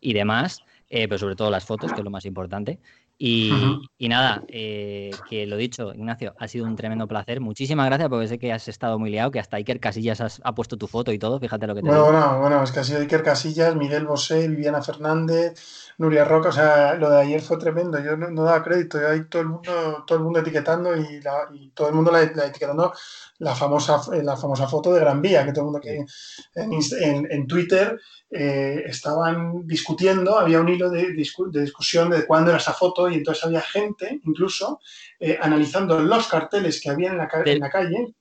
y demás, eh, pero sobre todo las fotos, que es lo más importante. Y, nada, eh, que lo dicho, Ignacio, ha sido un tremendo placer. Muchísimas gracias porque sé que has estado muy liado, que hasta Iker Casillas has, ha puesto tu foto y todo. Fíjate lo que te Bueno, bueno, bueno, es que ha sido Iker Casillas, Miguel Bosé, Viviana Fernández, Nuria Roca. O sea, lo de ayer fue tremendo. Yo no, daba crédito. Yo ahí todo el mundo, todo el mundo etiquetando y, todo el mundo la, etiquetando la famosa, la famosa foto de Gran Vía, que todo el mundo que en, en Twitter eh, estaban discutiendo, había un hilo de, discusión de cuándo era esa foto y entonces había gente incluso eh, analizando los carteles que había en la, en la calle.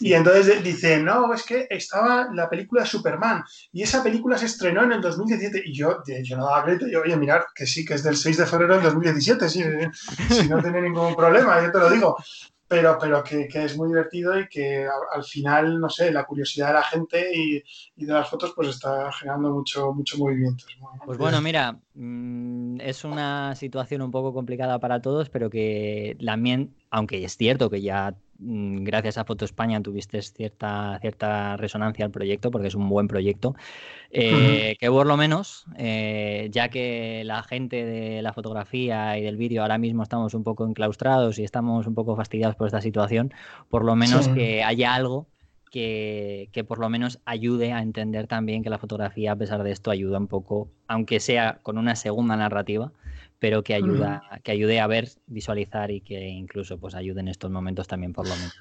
y, entonces dice, no, es que estaba la película Superman y esa película se estrenó en el 2017 y yo, yo no daba crédito, yo, oye, mirar, que sí, que es del 6 de febrero del 2017, sí, si no tiene ningún problema, yo te lo digo pero, pero que, es muy divertido y que al, final, no sé, la curiosidad de la gente y, de las fotos pues está generando mucho, mucho movimiento. Pues bueno, mira, mm, es una situación un poco complicada para todos, pero que también, aunque es cierto que ya Mm, gracias a Foto España tuviste cierta, cierta resonancia al proyecto, porque es un buen proyecto, eh, que por lo menos, eh, ya que la gente de la fotografía y del vídeo ahora mismo estamos un poco enclaustrados y estamos un poco fastidiados por esta situación, por lo menos que haya algo que, que, por lo menos ayude a entender también que la fotografía, a pesar de esto, ayuda un poco, aunque sea con una segunda narrativa, pero que ayuda, que ayude a ver, visualizar y que incluso pues ayude en estos momentos también por lo menos.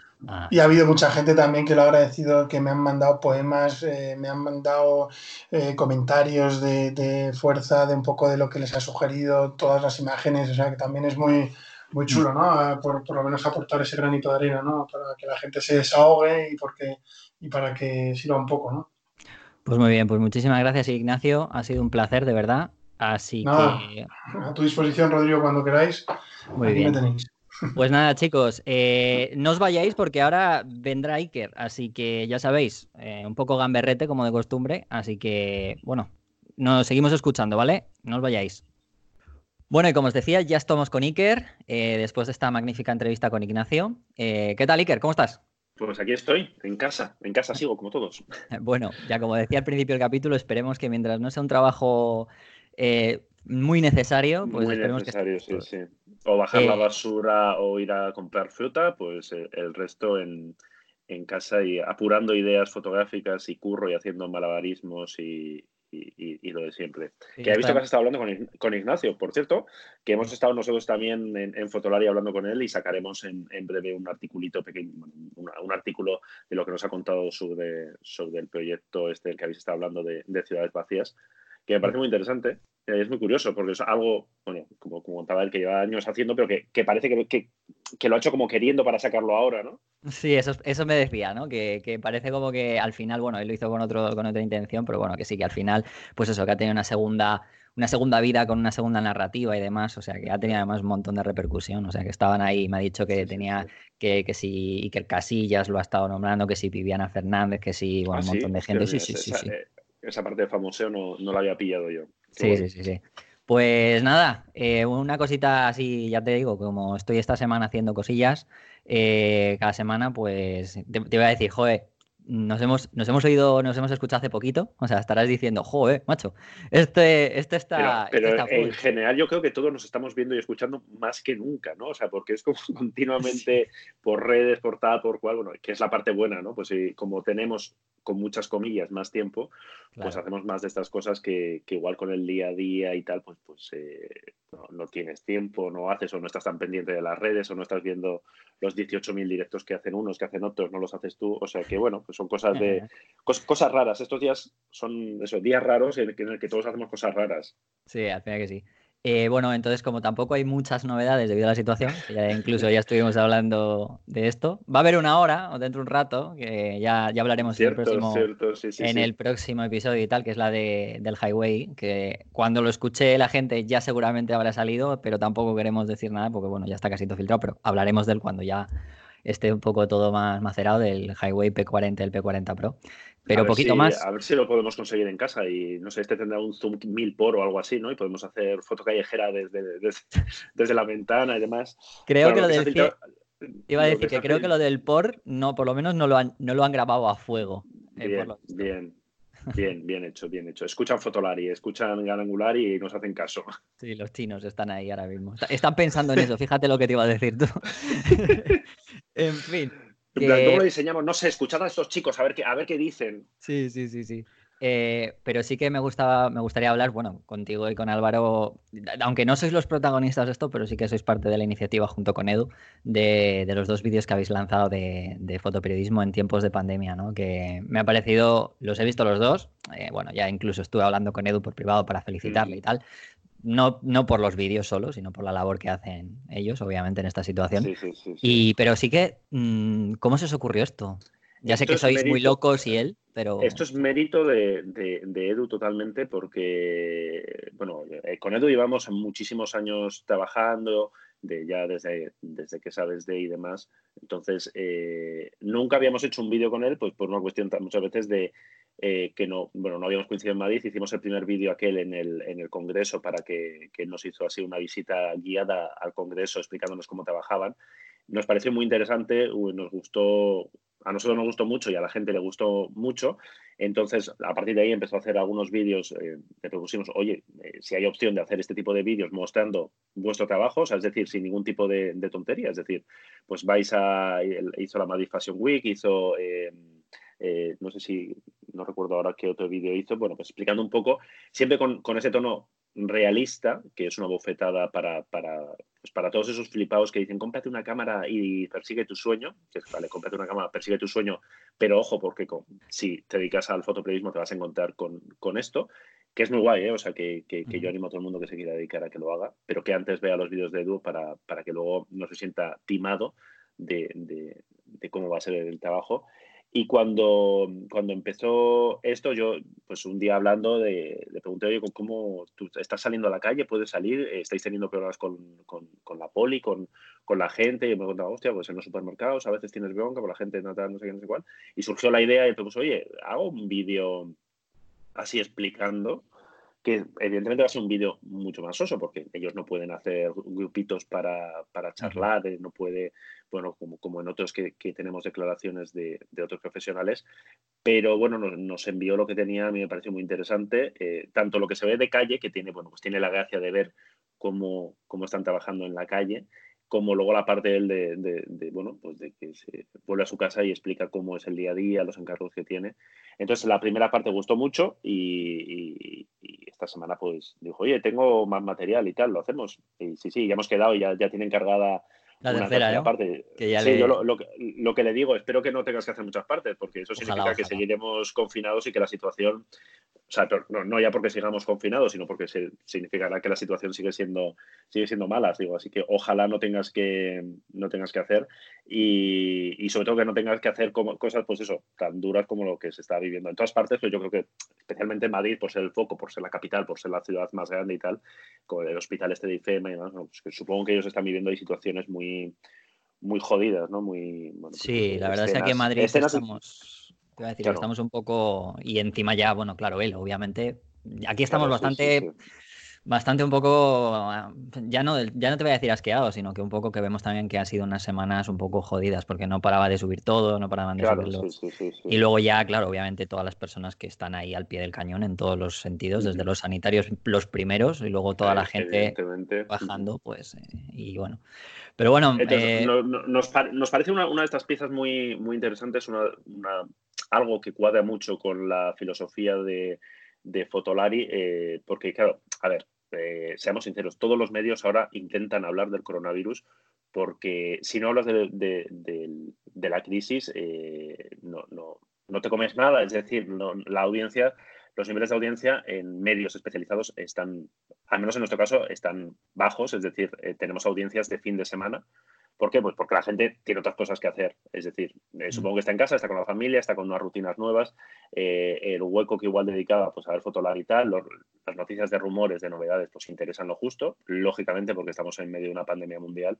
Y ha habido mucha gente también que lo ha agradecido, que me han mandado poemas, eh, me han mandado eh, comentarios de, fuerza, de un poco de lo que les ha sugerido, todas las imágenes, o sea que también es muy, muy chulo, ¿no? Por, lo menos aportar ese granito de arena, ¿no? Para que la gente se desahogue y, porque, y para que sirva un poco, ¿no? Pues muy bien, pues muchísimas gracias Ignacio, ha sido un placer de verdad Así que. A tu disposición, Rodrigo, cuando queráis. Muy bien. Pues nada, [LAUGHS] chicos, eh, no os vayáis porque ahora vendrá Iker, así que ya sabéis, eh, un poco gamberrete como de costumbre, así que bueno, nos seguimos escuchando, ¿vale? No os vayáis. Bueno, y como os decía, ya estamos con Iker, eh, después de esta magnífica entrevista con Ignacio. ¿Qué tal, Iker? ¿Cómo estás? Pues aquí estoy, en casa, en casa sigo como todos. [LAUGHS] Bueno, ya como decía al principio del capítulo, esperemos que mientras no sea un trabajo eh, muy necesario. Pues muy necesario, sí, sí. O bajar la eh, basura o ir a comprar fruta, pues eh, el resto en, casa y apurando ideas fotográficas y curro y haciendo malabarismos y, y, lo de siempre. que he visto que has estado hablando con, Ignacio, por cierto, que hemos estado nosotros también en, en Fotolari hablando con él y sacaremos en, breve un articulito pequeño, un artículo de lo que nos ha contado sobre, sobre el proyecto este del que habéis estado hablando de, de ciudades vacías, que me parece muy interesante es muy curioso porque es algo, bueno, como, como contaba él, que lleva años haciendo, pero que, parece que, que, lo ha hecho como queriendo para sacarlo ahora, ¿no? Sí, eso, eso me decía, ¿no? Que, parece como que al final, bueno, él lo hizo con, otro, con otra intención, pero bueno, que sí, que al final, pues eso, que ha tenido una segunda, una segunda vida con una segunda narrativa y demás, o sea, que ha tenido además un montón de repercusión, o sea, que estaban ahí, me ha dicho que tenía, que, que si Iker Casillas lo ha estado nombrando, que si Viviana Fernández, que si, bueno, ah, un montón de gente, sí, sí, sí, sí. Eh, esa parte de famoseo no, no la había pillado yo. Sí, sí, sí, sí. Pues nada, eh, una cosita así, ya te digo, como estoy esta semana haciendo cosillas, eh, cada semana, pues te, te, voy a decir, joder, nos hemos, nos hemos oído, nos hemos escuchado hace poquito, o sea, estarás diciendo, joder, macho, este, este está. Pero, este en general yo creo que todos nos estamos viendo y escuchando más que nunca, ¿no? O sea, porque es como [LAUGHS] continuamente por redes, por tal, por cual, bueno, que es la parte buena, ¿no? Pues si como tenemos con muchas comillas más tiempo, pues hacemos más de estas cosas que, igual con el día a día y tal, pues, pues eh, no, tienes tiempo, no haces o no estás tan pendiente de las redes o no estás viendo los 18.000 directos que hacen unos, que hacen otros, no los haces tú. O sea que, bueno, pues son cosas de [LAUGHS] cosas raras. Estos días son eso, días raros en, en el que todos hacemos cosas raras. Sí, al final que sí. Eh, bueno, entonces como tampoco hay muchas novedades debido a la situación, ya incluso ya estuvimos hablando de esto, va a haber una hora o dentro de un rato, que ya, ya hablaremos en, el próximo, en el próximo episodio y tal, que es la de, del Highway, que cuando lo escuche la gente ya seguramente habrá salido, pero tampoco queremos decir nada porque bueno, ya está casi todo filtrado, pero hablaremos de él cuando ya esté un poco todo más macerado del Highway P40, el P40 Pro. Pero poquito más. A ver si lo podemos conseguir en casa y no sé, este tendrá un zoom 1000 por o algo así, ¿no? Y podemos hacer foto callejera desde, desde, la ventana y demás. Creo que lo del. Iba a decir que, creo que lo del por, no, por lo menos no lo han, no lo han grabado a fuego. Eh, bien, bien. Bien, bien hecho, bien hecho. Escuchan Fotolari, escuchan Gran Angular y nos hacen caso. Sí, los chinos están ahí ahora mismo. Están pensando en eso, fíjate lo que te iba a decir tú. [LAUGHS] en fin. ¿Cómo lo diseñamos? No sé, escuchad a estos chicos, a ver qué, a ver qué dicen. Sí, sí, sí, sí. Eh, pero sí que me, gustaba, me gustaría hablar, bueno, contigo y con Álvaro, aunque no sois los protagonistas de esto, pero sí que sois parte de la iniciativa junto con Edu, de, los dos vídeos que habéis lanzado de, fotoperiodismo en tiempos de pandemia, ¿no? Que me ha parecido, los he visto los dos, eh, bueno, ya incluso estuve hablando con Edu por privado para felicitarle y tal, no, no por los vídeos solo, sino por la labor que hacen ellos, obviamente, en esta situación. Y, pero sí que, mm, ¿cómo se os ocurrió esto? Ya sé que sois muy locos y él, pero... Esto es mérito de, de, Edu totalmente porque, bueno, eh, con Edu llevamos muchísimos años trabajando, de ya desde, desde que sabes de y demás. Entonces, eh, nunca habíamos hecho un vídeo con él, pues por una cuestión muchas veces de eh, que no, bueno, no habíamos coincidido en Madrid, hicimos el primer vídeo aquel en el, en el Congreso para que, que, nos hizo así una visita guiada al Congreso explicándonos cómo trabajaban. Nos pareció muy interesante, nos gustó, a nosotros nos gustó mucho y a la gente le gustó mucho. Entonces, a partir de ahí empezó a hacer algunos vídeos, eh, le propusimos, oye, eh, si hay opción de hacer este tipo de vídeos mostrando vuestro trabajo, es decir, sin ningún tipo de, tontería, es decir, pues vais a, hizo la Madrid Fashion Week, hizo... Eh, no sé si, no recuerdo ahora qué otro vídeo hizo, bueno, pues explicando un poco, siempre con, ese tono realista, que es una bofetada para, para, pues para todos esos flipados que dicen, cómprate una cámara y persigue tu sueño, que es, vale, cómprate una cámara, persigue tu sueño, pero ojo, porque si te dedicas al fotoperiodismo te vas a encontrar con, con esto, que es muy guay, ¿eh? o sea, que, que, yo animo a todo el mundo que se quiera dedicar a que lo haga, pero que antes vea los vídeos de Edu para, para que luego no se sienta timado de, de, de cómo va a ser el trabajo y cuando, cuando empezó esto, yo, pues un día hablando, le pregunté, oye, ¿cómo estás saliendo a la calle? ¿Puedes salir? ¿Estáis teniendo problemas con, con, la poli, con, con, la gente? Y me contaba, hostia, pues en los supermercados a veces tienes bronca, por la gente no, no sé qué, no sé cuál. Y surgió la idea y pues, oye, hago un vídeo así explicando que evidentemente va a ser un vídeo mucho más soso porque ellos no pueden hacer grupitos para, para charlar, eh, no puede, bueno, como, como en otros que, que tenemos declaraciones de, de, otros profesionales, pero bueno, nos, nos, envió lo que tenía, a mí me pareció muy interesante, eh, tanto lo que se ve de calle, que tiene, bueno, pues tiene la gracia de ver cómo, cómo están trabajando en la calle, como luego la parte de, de, bueno, pues de que se vuelve a su casa y explica cómo es el día a día, los encargos que tiene. Entonces, la primera parte gustó mucho y, esta semana pues dijo, oye, tengo más material y tal, lo hacemos. Y sí, sí, ya hemos quedado y ya, ya tiene encargada la tercera, parte. sí, yo lo, lo, que le digo, espero que no tengas que hacer muchas partes, porque eso significa que seguiremos confinados y que la situación, o sea, no, no ya porque sigamos confinados, sino porque se, significará que la situación sigue siendo, sigue siendo mala, digo, así que ojalá no tengas que, no tengas que hacer y, y sobre todo que no tengas que hacer como, cosas, pues eso, tan duras como lo que se está viviendo en todas partes, pues yo creo que especialmente en Madrid, por ser el foco, por ser la capital, por ser la ciudad más grande y tal, con el hospital este de IFEMA y demás, pues que supongo que ellos están viviendo ahí situaciones muy muy, jodidas, ¿no? Muy, pues sí, la verdad es que aquí en Madrid estamos, estamos un poco, y encima ya, bueno, claro, él, obviamente, aquí estamos bastante bastante un poco, ya no, ya no te voy a decir asqueado, sino que un poco que vemos también que han sido unas semanas un poco jodidas, porque no paraba de subir todo, no paraban de subirlo. y luego ya, claro, obviamente todas las personas que están ahí al pie del cañón en todos los sentidos, desde los sanitarios los primeros y luego toda la gente bajando, pues, eh, y bueno. Pero bueno... Eh, nos, parece una, de estas piezas muy, muy interesantes, una, algo que cuadra mucho con la filosofía de, de Fotolari, eh, porque claro, a ver, eh, seamos sinceros, todos los medios ahora intentan hablar del coronavirus porque si no hablas de, la crisis, eh, no, no, te comes nada. Es decir, la audiencia, los niveles de audiencia en medios especializados están, al menos en nuestro caso, están bajos. Es decir, eh, tenemos audiencias de fin de semana ¿Por qué? Pues porque la gente tiene otras cosas que hacer. Es decir, eh, mm. supongo que está en casa, está con la familia, está con unas rutinas nuevas. Eh, el hueco que igual dedicaba pues, a ver fotolar y tal, las noticias de rumores, de novedades, pues interesan lo justo. Lógicamente, porque estamos en medio de una pandemia mundial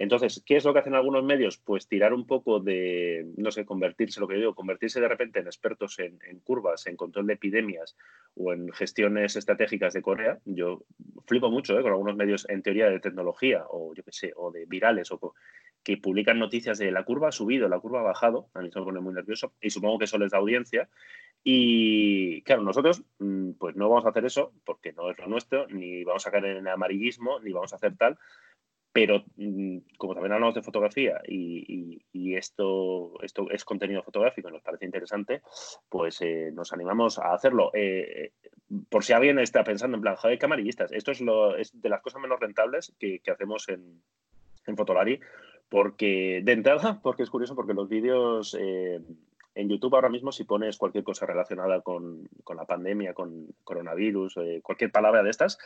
entonces, ¿qué es lo que hacen algunos medios? Pues tirar un poco de, no sé, convertirse, lo que yo digo, convertirse de repente en expertos en, curvas, en control de epidemias o en gestiones estratégicas de Corea. Yo flipo mucho ¿eh? con algunos medios en teoría de tecnología o yo qué sé, o de virales o que publican noticias de la curva ha subido, la curva ha bajado. A mí eso me pone muy nervioso y supongo que eso les da audiencia. Y claro, nosotros mm, pues no vamos a hacer eso porque no es lo nuestro, ni vamos a caer en amarillismo, ni vamos a hacer tal pero mm, como también hablamos de fotografía y, esto, esto es contenido fotográfico y nos parece interesante, pues eh, nos animamos a hacerlo. Eh, por si alguien está pensando en plan, joder, camarillistas, esto es, lo, de las cosas menos rentables que, hacemos en, Fotolari, porque de entrada, [LAUGHS] porque es curioso, porque los vídeos eh, en YouTube ahora mismo, si pones cualquier cosa relacionada con la pandemia, con coronavirus, cualquier palabra de estas,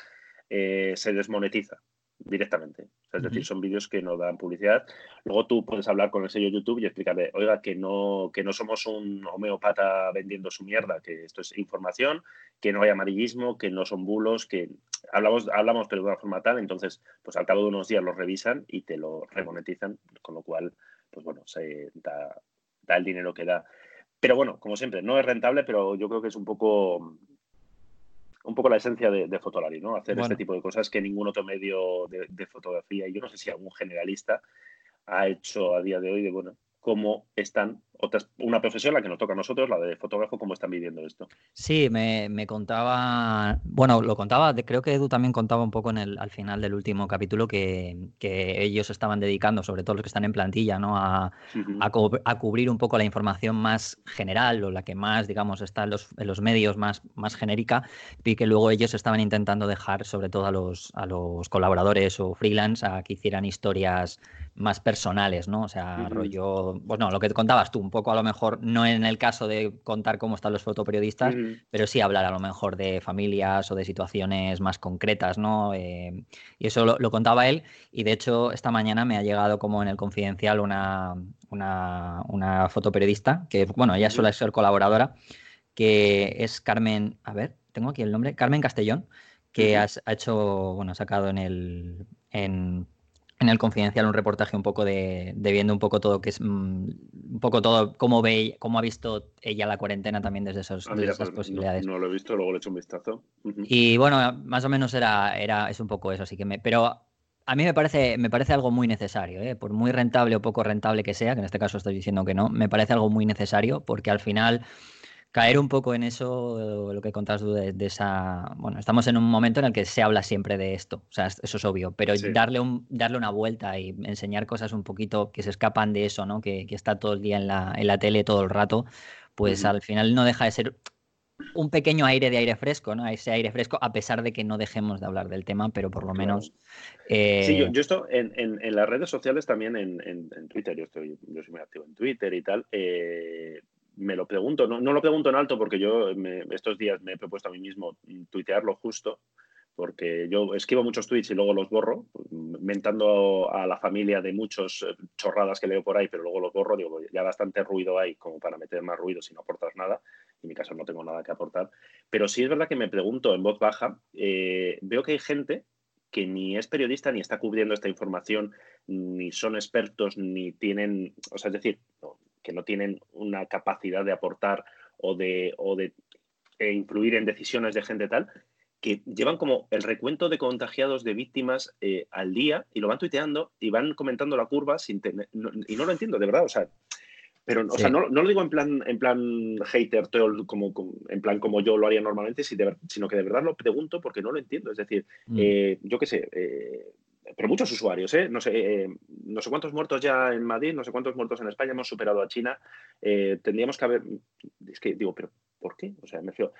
se desmonetiza directamente. es decir, son vídeos que no dan publicidad. Luego tú puedes hablar con el sello YouTube y explicarle, oiga, que no, que no somos un homeopata vendiendo su mierda, que esto es información, que no hay amarillismo, que no son bulos, que hablamos, hablamos pero de una forma tal, entonces, pues al cabo de unos días lo revisan y te lo remonetizan, con lo cual, pues bueno, se da, da el dinero que da. Pero bueno, como siempre, no es rentable, pero yo creo que es un poco un poco la esencia de, de Fotolari, ¿no? Hacer este tipo de cosas que ningún otro medio de, de, fotografía, y yo no sé si algún generalista ha hecho a día de hoy, de bueno, cómo están otras, una profesión, la que nos toca a nosotros, la de fotógrafo, cómo están viviendo esto. Sí, me, contaba, bueno, lo contaba, creo que Edu también contaba un poco en el, al final del último capítulo que, ellos estaban dedicando, sobre todo los que están en plantilla, ¿no? A, a, cubrir un poco la información más general o la que más, digamos, está en los, en los medios más, más genérica y que luego ellos estaban intentando dejar sobre todo a los, a los colaboradores o freelance a que hicieran historias más personales, ¿no? O sea, rollo, bueno, lo que te contabas tú, un poco a lo mejor, no en el caso de contar cómo están los fotoperiodistas, pero sí hablar a lo mejor de familias o de situaciones más concretas, ¿no? Eh, y eso lo, contaba él y de hecho esta mañana me ha llegado como en el confidencial una, una, fotoperiodista, que bueno, ella suele ser colaboradora, que es Carmen, a ver, tengo aquí el nombre, Carmen Castellón, que ha hecho, bueno, ha sacado en el... En, en el confidencial un reportaje un poco de, viendo un poco todo que es mm, un poco todo cómo ve cómo ha visto ella la cuarentena también desde, esos, ah, esas pues, posibilidades. no, lo he visto luego le he hecho un vistazo. Y bueno más o menos era era es un poco eso así que me pero a mí me parece me parece algo muy necesario ¿eh? por muy rentable o poco rentable que sea que en este caso estoy diciendo que no me parece algo muy necesario porque al final caer un poco en eso, lo que contas tú de, esa... Bueno, estamos en un momento en el que se habla siempre de esto, o sea, eso es obvio, pero darle, un, darle una vuelta y enseñar cosas un poquito que se escapan de eso, ¿no? Que, está todo el día en la, en la tele todo el rato, pues al final no deja de ser un pequeño aire de aire fresco, ¿no? Ese aire fresco, a pesar de que no dejemos de hablar del tema, pero por lo menos. Sí, yo, eh, esto en, en, las redes sociales también, en, en, Twitter, yo, estoy, yo soy muy activo en Twitter y tal. Eh, me lo pregunto, no, no, lo pregunto en alto porque yo estos días me he propuesto a mí mismo tuitearlo justo, porque yo escribo muchos tweets y luego los borro, mentando a la familia de muchos eh, chorradas que leo por ahí, pero luego los borro, digo, ya bastante ruido hay como para meter más ruido si no aportas nada, en mi caso no tengo nada que aportar, pero sí es verdad que me pregunto en voz baja, eh, veo que hay gente que ni es periodista ni está cubriendo esta información, ni son expertos, ni tienen, o sea, es decir, que no tienen una capacidad de aportar o de, o de e influir en decisiones de gente tal, que llevan como el recuento de contagiados de víctimas eh, al día y lo van tuiteando y van comentando la curva sin tener, y no lo entiendo, de verdad, o sea, pero o sea, no, no, lo digo en plan, en plan hater, como, en plan como yo lo haría normalmente, sino que de verdad lo pregunto porque no lo entiendo. Es decir, mm. eh, yo qué sé, eh, pero muchos usuarios, ¿eh? No sé, no sé cuántos muertos ya en Madrid, no sé cuántos muertos en España, hemos superado a China. tendríamos que haber, es que digo, pero ¿por qué? O sea, me refiero,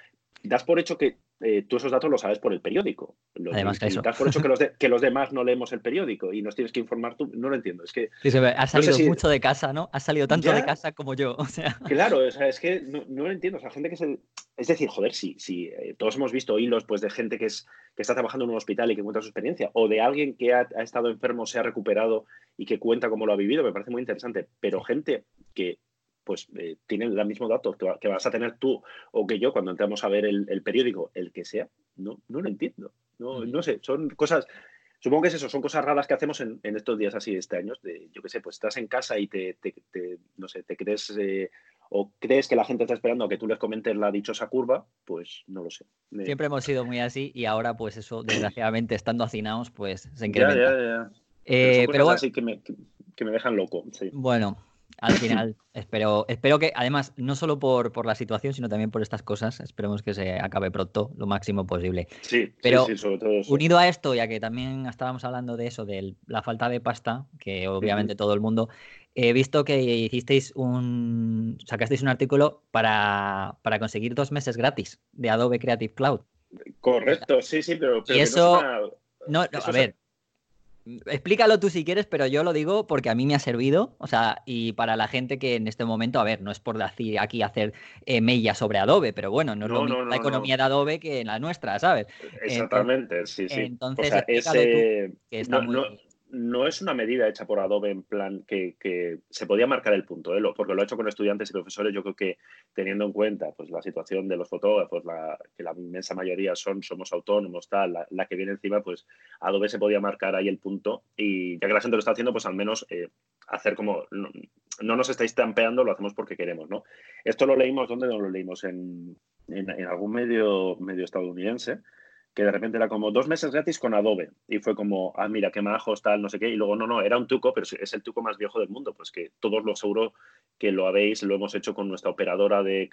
das por hecho que eh, tú esos datos los sabes por el periódico. Además que eso. Das por hecho que los, [LAUGHS] que los, demás no leemos el periódico y nos tienes que informar tú. No lo entiendo. Es que. Sí, has salido mucho de casa, ¿no? Has salido tanto de casa como yo. [LAUGHS] O sea. Claro, o sea, es que no, lo entiendo. O sea, gente que se. Es decir, joder, sí, sí. Eh, todos hemos visto hilos pues, de gente que, es, que está trabajando en un hospital y que cuenta su experiencia, o de alguien que ha, ha estado enfermo, se ha recuperado y que cuenta cómo lo ha vivido. Me parece muy interesante. Pero gente que pues eh, tienen el mismo dato que, vas a tener tú o que yo cuando entramos a ver el, periódico, el que sea, no, no lo entiendo. No, no sé, son cosas, supongo que es eso, son cosas raras que hacemos en, estos días así, este año, de, yo qué sé, pues estás en casa y te, no sé, te crees eh, o crees que la gente está esperando a que tú les comentes la dichosa curva, pues no lo sé. Siempre hemos sido muy así y ahora pues eso, desgraciadamente, [CLEARS THROAT] estando hacinados, pues se incrementa. Ya, ya, ya. Eh, pero, bueno, así que me, que me dejan loco. Sí. Bueno, al final. espero, espero que, además, no solo por, por, la situación, sino también por estas cosas, esperemos que se acabe pronto, lo máximo posible. Sí, pero sí, sobre todo unido a esto, ya que también estábamos hablando de eso, de la falta de pasta, que obviamente todo el mundo, he visto que hicisteis un, sacasteis un artículo para, para conseguir dos meses gratis de Adobe Creative Cloud. Correcto, sí, sí, pero, y eso, no, a ver, Explícalo tú si quieres, pero yo lo digo porque a mí me ha servido, o sea, y para la gente que en este momento, a ver, no es por decir aquí hacer eh, mella sobre Adobe, pero bueno, no es lo mismo la economía de Adobe que la nuestra, ¿sabes? Exactamente, sí, sí. Entonces, que está muy no es una medida hecha por Adobe en plan que, se podía marcar el punto, ¿eh? porque lo ha hecho con estudiantes y profesores. Yo creo que teniendo en cuenta pues, la situación de los fotógrafos, la, que la inmensa mayoría son, somos autónomos, tal, la, que viene encima, pues Adobe se podía marcar ahí el punto y ya que la gente lo está haciendo, pues al menos eh, hacer como, no, nos estáis tampeando, lo hacemos porque queremos, ¿no? Esto lo leímos, ¿dónde no lo leímos? En, en algún medio, medio estadounidense que de repente era como dos meses gratis con Adobe. Y fue como, ah, mira, qué majos, tal, no sé qué. Y luego, no, no, era un truco, pero es el truco más viejo del mundo. Pues que todos lo seguro que lo habéis, lo hemos hecho con nuestra operadora de,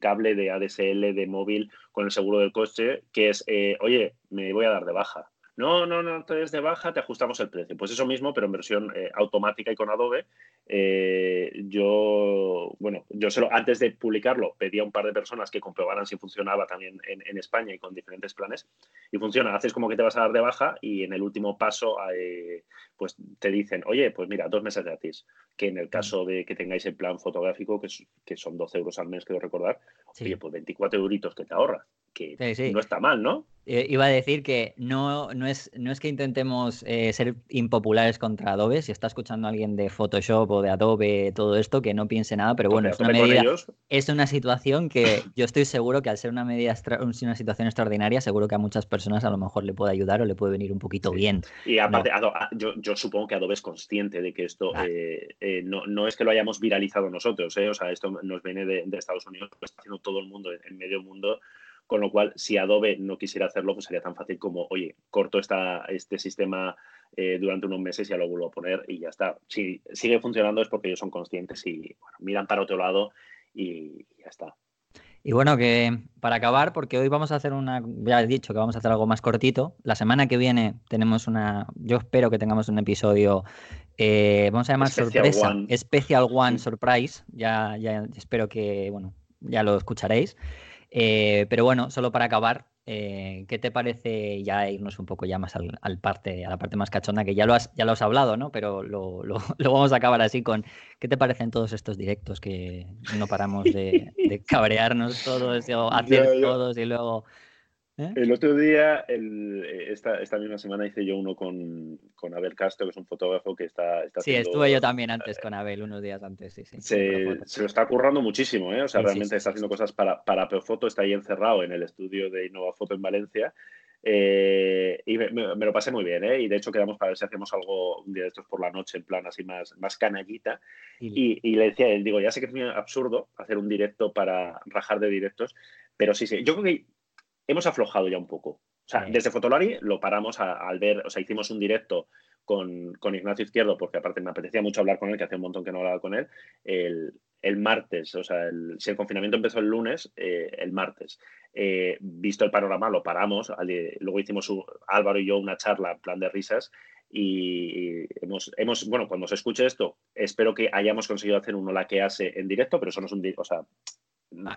cable, de ADSL, de móvil, con el seguro del coche, que es, eh, oye, me voy a dar de baja. No, no, no, te des de baja, te ajustamos el precio. Pues eso mismo, pero en versión eh, automática y con Adobe. Eh, yo, bueno, yo solo, antes de publicarlo, pedí a un par de personas que comprobaran si funcionaba también en, España y con diferentes planes. Y funciona, haces como que te vas a dar de baja y en el último paso, eh, pues te dicen, oye, pues mira, dos meses gratis. Que en el mm. caso de que tengáis el plan fotográfico, que, que son 12 euros al mes, quiero recordar, oye, pues 24 euritos que te ahorras que no está mal, ¿no? Eh, iba a decir que no, no, es, no es que intentemos eh, ser impopulares contra Adobe. Si está escuchando alguien de Photoshop o de Adobe, todo esto, que no piense nada, pero bueno, es una medida. Es una situación que [LAUGHS] yo estoy seguro que al ser una medida una situación extraordinaria, seguro que a muchas personas a lo mejor le puede ayudar o le puede venir un poquito bien. Y aparte, yo, supongo que Adobe es consciente de que esto eh, no, es que lo hayamos viralizado nosotros, o sea, esto nos viene de, Estados Unidos, lo está haciendo todo el mundo, en medio mundo con lo cual, si Adobe no quisiera hacerlo, pues sería tan fácil como, oye, corto esta, este sistema eh, durante unos meses y ya lo vuelvo a poner y ya está. Si sigue funcionando es porque ellos son conscientes y miran para otro lado y ya está. Y bueno, que para acabar, porque hoy vamos a hacer una, ya he dicho que vamos a hacer algo más cortito. La semana que viene tenemos una, yo espero que tengamos un episodio, eh, vamos a llamar sorpresa, Special One Surprise. Ya, ya espero que, bueno, ya lo escucharéis. Eh, pero bueno, solo para acabar, eh, ¿qué te parece ya irnos un poco ya más al, parte, a la parte más cachonda, que ya lo has, ya lo has hablado, ¿no? Pero lo, lo, [LAUGHS] vamos a acabar así con ¿qué te parecen todos estos directos que no paramos de, cabrearnos todos, o [LAUGHS] hacer todos y luego ¿Eh? El otro día, eh, esta, esta, misma semana hice yo uno con, con, Abel Castro, que es un fotógrafo que está... está sí, estuve yo también antes con Abel, unos días antes, sí, sí. Se, se lo está currando muchísimo, ¿eh? O sea, realmente está haciendo cosas para, para Peofoto, está ahí encerrado en el estudio de Innova Foto en Valencia. Eh, y me, lo pasé muy bien, ¿eh? Y de hecho quedamos para ver si hacemos algo un día de estos por la noche, en plan así más, más canallita. Y, y, le decía a él, digo, ya sé que es muy absurdo hacer un directo para rajar de directos, pero sí, sí, yo creo que hemos aflojado ya un poco. O sea, desde Fotolari lo paramos al ver, o sea, hicimos un directo con, Ignacio Izquierdo, porque aparte me apetecía mucho hablar con él, que hace un montón que no hablaba con él, el, martes, o sea, si el confinamiento empezó el lunes, eh, el martes. Eh, visto el panorama, lo paramos, luego hicimos Álvaro y yo una charla en plan de risas y hemos, hemos, bueno, cuando se escuche esto, espero que hayamos conseguido hacer un hola que hace en directo, pero eso no es un, o sea,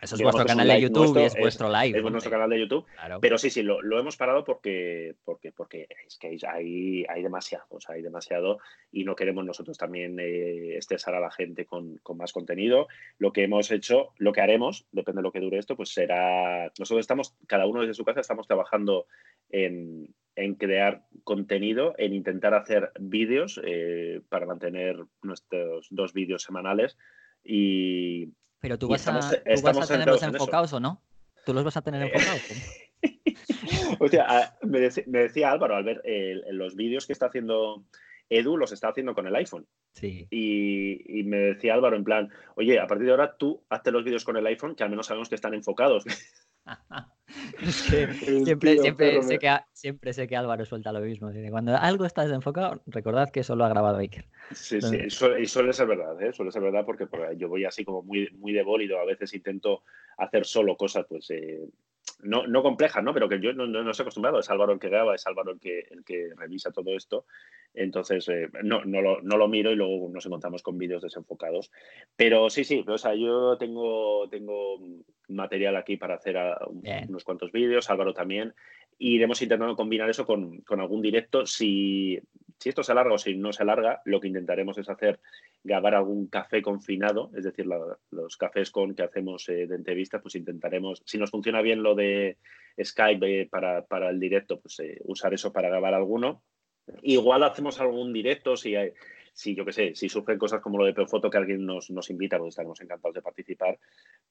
eso es vuestro canal de YouTube y es vuestro live. Es nuestro canal de YouTube. Pero sí, sí, lo, hemos parado porque, porque, porque es que hay, hay demasiado, o sea, hay demasiado y no queremos nosotros también eh, estresar a la gente con, más contenido. Lo que hemos hecho, lo que haremos, depende de lo que dure esto, pues será. Nosotros estamos, cada uno desde su casa, estamos trabajando en, crear contenido, en intentar hacer vídeos eh, para mantener nuestros dos vídeos semanales y pero tú vas, a, ¿tú vas a tenerlos enfocados o no? ¿Tú los vas a tener eh, enfocados? o sea, [LAUGHS] me, decía, Álvaro al ver los vídeos que está haciendo Edu, los está haciendo con el iPhone. Sí. Y, me decía Álvaro en plan, oye, a partir de ahora tú hazte los vídeos con el iPhone, que al menos sabemos que están enfocados. [LAUGHS] es que [LAUGHS] siempre, siempre, sé que, siempre sé que Álvaro suelta lo mismo. Cuando algo está desenfocado, recordad que eso lo ha grabado Iker. Sí, sí, y suele, ser verdad, ¿eh? suele ser verdad porque, yo voy así como muy, muy de bólido, a veces intento hacer solo cosas, pues eh, no, no complejas, ¿no? Pero que yo no, no, estoy acostumbrado, es Álvaro el que graba, es Álvaro el que, el que revisa todo esto, entonces eh, no, no, lo, no lo miro y luego nos encontramos con vídeos desenfocados. Pero sí, sí, o sea, yo tengo, tengo material aquí para hacer unos cuantos vídeos, Álvaro también, y iremos intentando combinar eso con, con algún directo. Si, si esto se alarga o si no se alarga, lo que intentaremos es hacer grabar algún café confinado, es decir, los cafés con que hacemos eh, de entrevistas, pues intentaremos, si nos funciona bien lo de Skype eh, para, para, el directo, pues eh, usar eso para grabar alguno. Igual hacemos algún directo si hay, si yo qué sé, si surgen cosas como lo de Peofoto que alguien nos, nos invita, pues estaremos encantados de participar,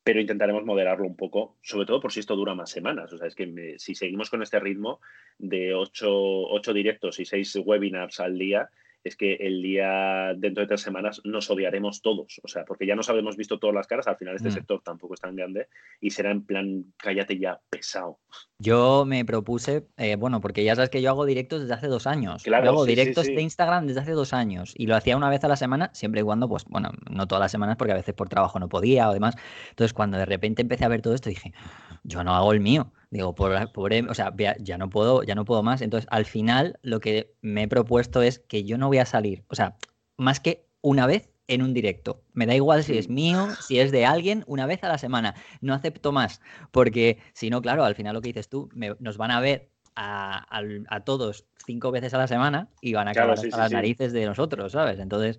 pero intentaremos moderarlo un poco, sobre todo por si esto dura más semanas. O sea, es que si seguimos con este ritmo de ocho, ocho directos y seis webinars al día, es que el día dentro de tres semanas nos odiaremos todos, o sea, porque ya nos habremos visto todas las caras, al final este mm. sector tampoco es tan grande y será en plan, cállate ya, pesado. Yo me propuse, eh, bueno, porque ya sabes que yo hago directos desde hace dos años, yo hago directos de Instagram desde hace dos años y lo hacía una vez a la semana, siempre y cuando, pues, bueno, no todas las semanas porque a veces por trabajo no podía o demás, entonces cuando de repente empecé a ver todo esto dije, yo no hago el mío. Digo, por, por, o sea, ya no puedo, ya no puedo más. Entonces, al final, lo que me he propuesto es que yo no voy a salir, o sea, más que una vez en un directo. Me da igual si es mío, si es de alguien, una vez a la semana. No acepto más, porque si no, claro, al final lo que dices tú, nos van a ver a, todos cinco veces a la semana y van a acabar hasta las narices de nosotros, ¿sabes? Entonces,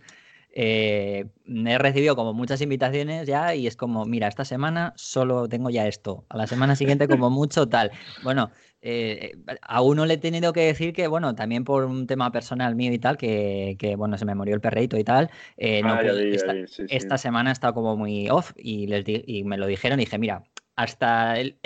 eh, he recibido como muchas invitaciones ya y es como, mira, esta semana solo tengo ya esto, a la semana siguiente como mucho tal. Bueno, eh, a uno le he tenido que decir que, bueno, también por un tema personal mío y tal, que, bueno, se me murió el perrito y tal, eh, ah, esta, semana estado como muy off y, les y me lo dijeron y dije, mira, hasta el,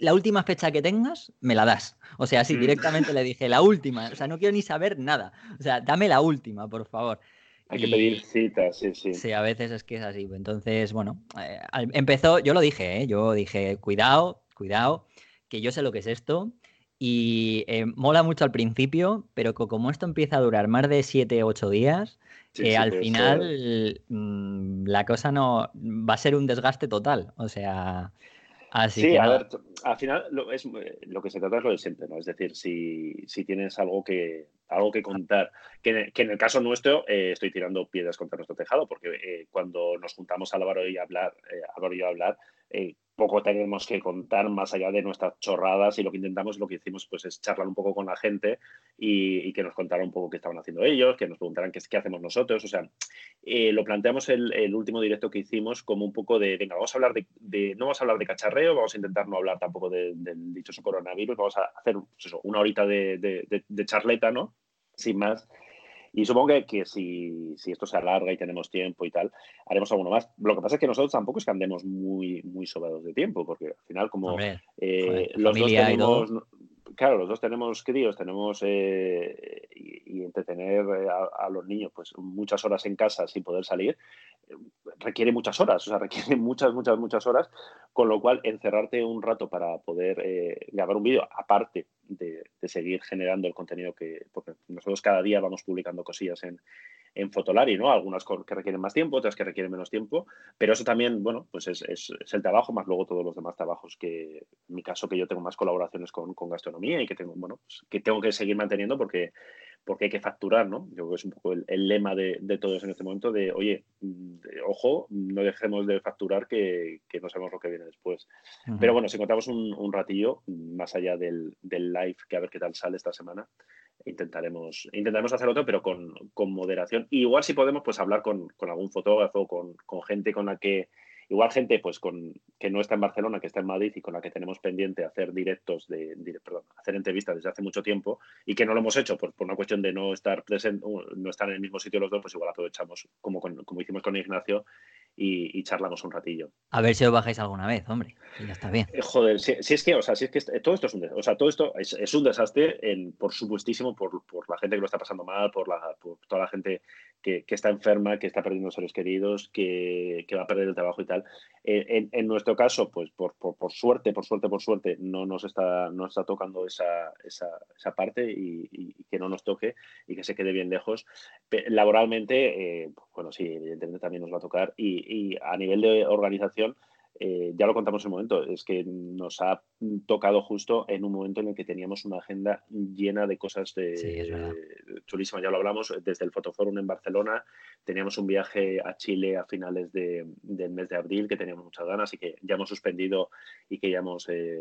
la última fecha que tengas, me la das. O sea, sí, mm. directamente le dije, la última, o sea, no quiero ni saber nada. O sea, dame la última, por favor. Hay que pedir citas, sí, sí. Sí, a veces es que es así. Entonces, bueno, eh, empezó, yo lo dije, ¿eh? yo dije, cuidado, cuidado, que yo sé lo que es esto. Y eh, mola mucho al principio, pero como esto empieza a durar más de 7, 8 días, al final mm, la cosa no va a ser un desgaste total. O sea, Así sí, que a ver, al final lo, es, lo que se trata es lo de siempre, ¿no? Es decir, si, si tienes algo que, algo que contar, que en, que en el caso nuestro eh, estoy tirando piedras contra nuestro tejado, porque eh, cuando nos juntamos Álvaro y a hablar, eh, Álvaro y yo a hablar, eh, poco tenemos que contar más allá de nuestras chorradas y lo que intentamos, lo que hicimos, pues es charlar un poco con la gente y, y que nos contaran un poco qué estaban haciendo ellos, que nos preguntaran qué, qué hacemos nosotros. O sea, eh, lo planteamos el, el, último directo que hicimos como un poco de, venga, vamos a hablar de, de, no vamos a hablar de cacharreo, vamos a intentar no hablar tampoco de, del dichoso coronavirus, vamos a hacer pues eso, una horita de, de, de charleta, ¿no? Sin más. Y supongo que, que si, si, esto se alarga y tenemos tiempo y tal, haremos alguno más. Lo que pasa es que nosotros tampoco es que andemos muy, muy sobrados de tiempo, porque al final, como Hombre, eh, joder, los dos tenemos. Claro, los dos tenemos críos, tenemos eh, y, entretener a, a, los niños pues muchas horas en casa sin poder salir, eh, requiere muchas horas, o sea, [LAUGHS] requiere muchas, muchas, muchas horas, con lo cual encerrarte un rato para poder eh, grabar un vídeo, aparte de, de, seguir generando el contenido que, porque nosotros cada día vamos publicando cosillas en, en Fotolari, ¿no? Algunas que requieren más tiempo, otras que requieren menos tiempo, pero eso también, bueno, pues es, es, es, el trabajo, más luego todos los demás trabajos que, en mi caso, que yo tengo más colaboraciones con, con gastronomía y que tengo, bueno, pues, que tengo que seguir manteniendo porque, porque hay que facturar, ¿no? Yo creo que es un poco el, el lema de, de, todos en este momento de, oye, de, ojo, no dejemos de facturar que, que, no sabemos lo que viene después. Uh -huh. Pero bueno, si encontramos un, un ratillo, más allá del, del live, que a ver qué tal sale esta semana, intentaremos, intentaremos hacer otro, pero con, con moderación. Igual si podemos, pues hablar con, con algún fotógrafo, con, con, gente con la que, igual gente pues con, que no está en Barcelona, que está en Madrid y con la que tenemos pendiente hacer directos, de, hacer entrevistas desde hace mucho tiempo y que no lo hemos hecho por, por una cuestión de no estar presente, no estar en el mismo sitio los dos, pues igual aprovechamos como, con, como hicimos con Ignacio y, y, charlamos un ratillo. A ver si os bajáis alguna vez, hombre. Y ya está bien. Eh, joder, si, si, es que, o sea, si es que todo esto es un desastre. O sea, todo esto es, es un desastre, en, por supuestísimo, por, por, la gente que lo está pasando mal, por, la, por toda la gente que, está enferma, que está perdiendo seres queridos, que, va a perder el trabajo y tal. Eh, en, nuestro caso, pues por, suerte, por suerte, por suerte, no nos está, no está tocando esa, esa, parte y, que no nos toque y que se quede bien lejos. Laboralmente, eh, bueno, sí, evidentemente también nos va a tocar y a nivel de organización, eh, ya lo contamos en un momento, es que nos ha tocado justo en un momento en el que teníamos una agenda llena de cosas de, sí, chulísimas. Ya lo hablamos desde el Fotoforum en Barcelona, teníamos un viaje a Chile a finales de, del mes de abril que teníamos muchas ganas y que ya hemos suspendido y que ya hemos, eh,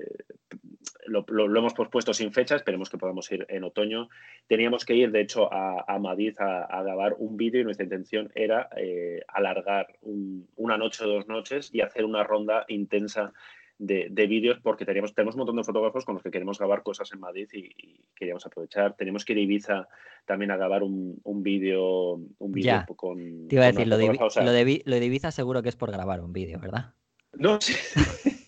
lo, lo, lo, hemos pospuesto sin fecha, esperemos que podamos ir en otoño. Teníamos que ir, de hecho, a, a Madrid a, a, grabar un vídeo y nuestra intención era eh, alargar un, una noche o dos noches y hacer una ronda intensa de, de vídeos porque teníamos, tenemos un montón de fotógrafos con los que queremos grabar cosas en Madrid y, y queríamos aprovechar. Tenemos que ir a Ibiza también a grabar un, un vídeo un vídeo con... Te iba a decir, lo de, o sea, lo, de, lo de Ibiza seguro que es por grabar un vídeo, ¿verdad? No, sí. [LAUGHS]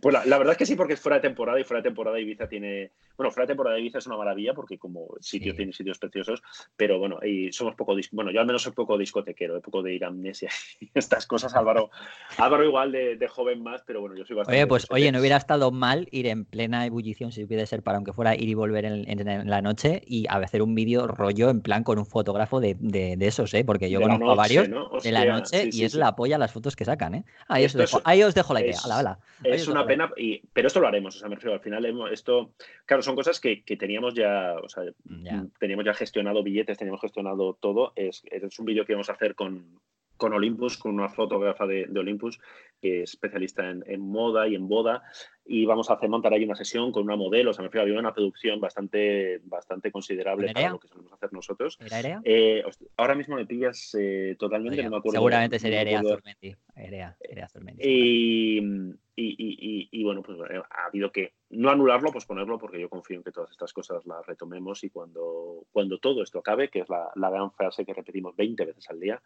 Pues la, verdad es que sí, porque es fuera de temporada y fuera de temporada Ibiza tiene. Bueno, fuera de temporada Ibiza es una maravilla porque como sitio sí. tiene sitios preciosos, pero bueno, y somos poco. Bueno, yo al menos soy poco discotequero, de poco de ir a amnesia [LAUGHS] y estas cosas. Álvaro, Álvaro igual de, de, joven más, pero bueno, yo soy bastante. Oye, pues oye, no hubiera estado mal ir en plena ebullición, si pudiera ser, para aunque fuera ir y volver en, en, en la noche y a hacer un vídeo rollo en plan con un fotógrafo de, de, de esos, ¿eh? Porque yo conozco a varios ¿no? Hostia, de la noche sí, y es la polla las fotos que sacan, ¿eh? Ahí, os dejo, es, ahí os dejo la idea. Es, ala, ala. es una pena, y, pero esto lo haremos, o sea, me refiero, al final esto, claro, son cosas que, que teníamos ya, o sea, ya. teníamos ya gestionado billetes, teníamos gestionado todo, es, es un vídeo que vamos a hacer con, con Olympus, con una fotógrafa de, de Olympus que es especialista en, en, moda y en boda, y vamos a hacer montar ahí una sesión con una modelo, o sea, me refiero, había una producción bastante, bastante considerable para lo que solemos hacer nosotros. ¿Era eh, ahora mismo me pillas eh, totalmente, no me acuerdo. Seguramente sería Erea Zurmendi. Erea, Erea Zurmendi. Y, y, y, y, bueno, pues ha habido que no anularlo, pues ponerlo, porque yo confío en que todas estas cosas las retomemos y cuando, cuando todo esto acabe, que es la, la gran frase que repetimos 20 veces al día,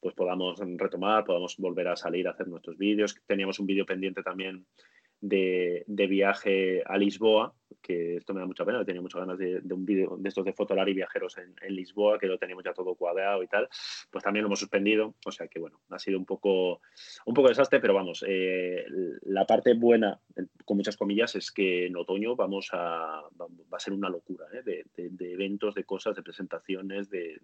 pues podamos retomar, podamos volver a salir a hacer nuestros vídeos. Teníamos un vídeo pendiente también de, de, viaje a Lisboa, que esto me da mucha pena, tenía muchas ganas de, un vídeo de estos de Fotolari viajeros en, en, Lisboa, que lo teníamos ya todo cuadrado y tal, pues también lo hemos suspendido, o sea que bueno, ha sido un poco, un poco desastre, pero vamos, eh, la parte buena, con muchas comillas, es que en otoño vamos a, va, a ser una locura ¿eh? de, de, eventos, de cosas, de presentaciones, de,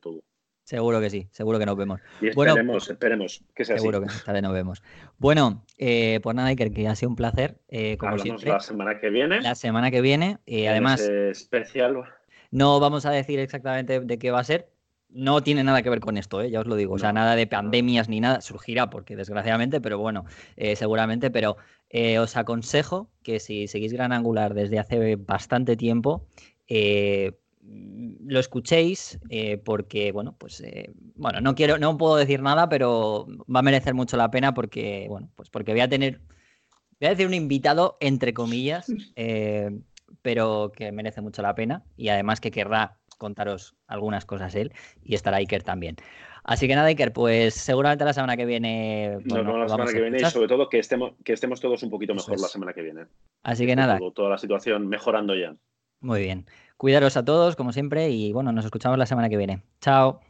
todo. Seguro que sí, seguro que nos vemos. Y esperemos, esperemos que sea seguro que esta vez nos vemos. Bueno, eh, pues nada, Iker, que ha sido un placer, eh, como Hablamos siempre. la semana que viene. La semana que viene, eh, además... especial. No vamos a decir exactamente de qué va a ser, no tiene nada que ver con esto, ¿eh? ya os lo digo. O sea, nada de pandemias ni nada. Surgirá porque desgraciadamente, pero bueno, eh, seguramente. Pero eh, os aconsejo que si seguís Gran Angular desde hace bastante tiempo, lo escuchéis porque, bueno, pues, bueno, no quiero, no puedo decir nada, pero va a merecer mucho la pena porque, bueno, pues porque voy a tener, voy a decir un invitado, entre comillas, [LAUGHS] pero que merece mucho la pena y además que querrá contaros algunas cosas él y estará Iker también. Así que nada, Iker, pues seguramente la semana que viene. Bueno, la semana que viene y sobre todo que estemos, que estemos todos un poquito mejor la semana que viene. Así que nada. toda la situación mejorando ya. Muy bien. Cuidaros a todos, como siempre, y bueno, nos escuchamos la semana que viene. Chao.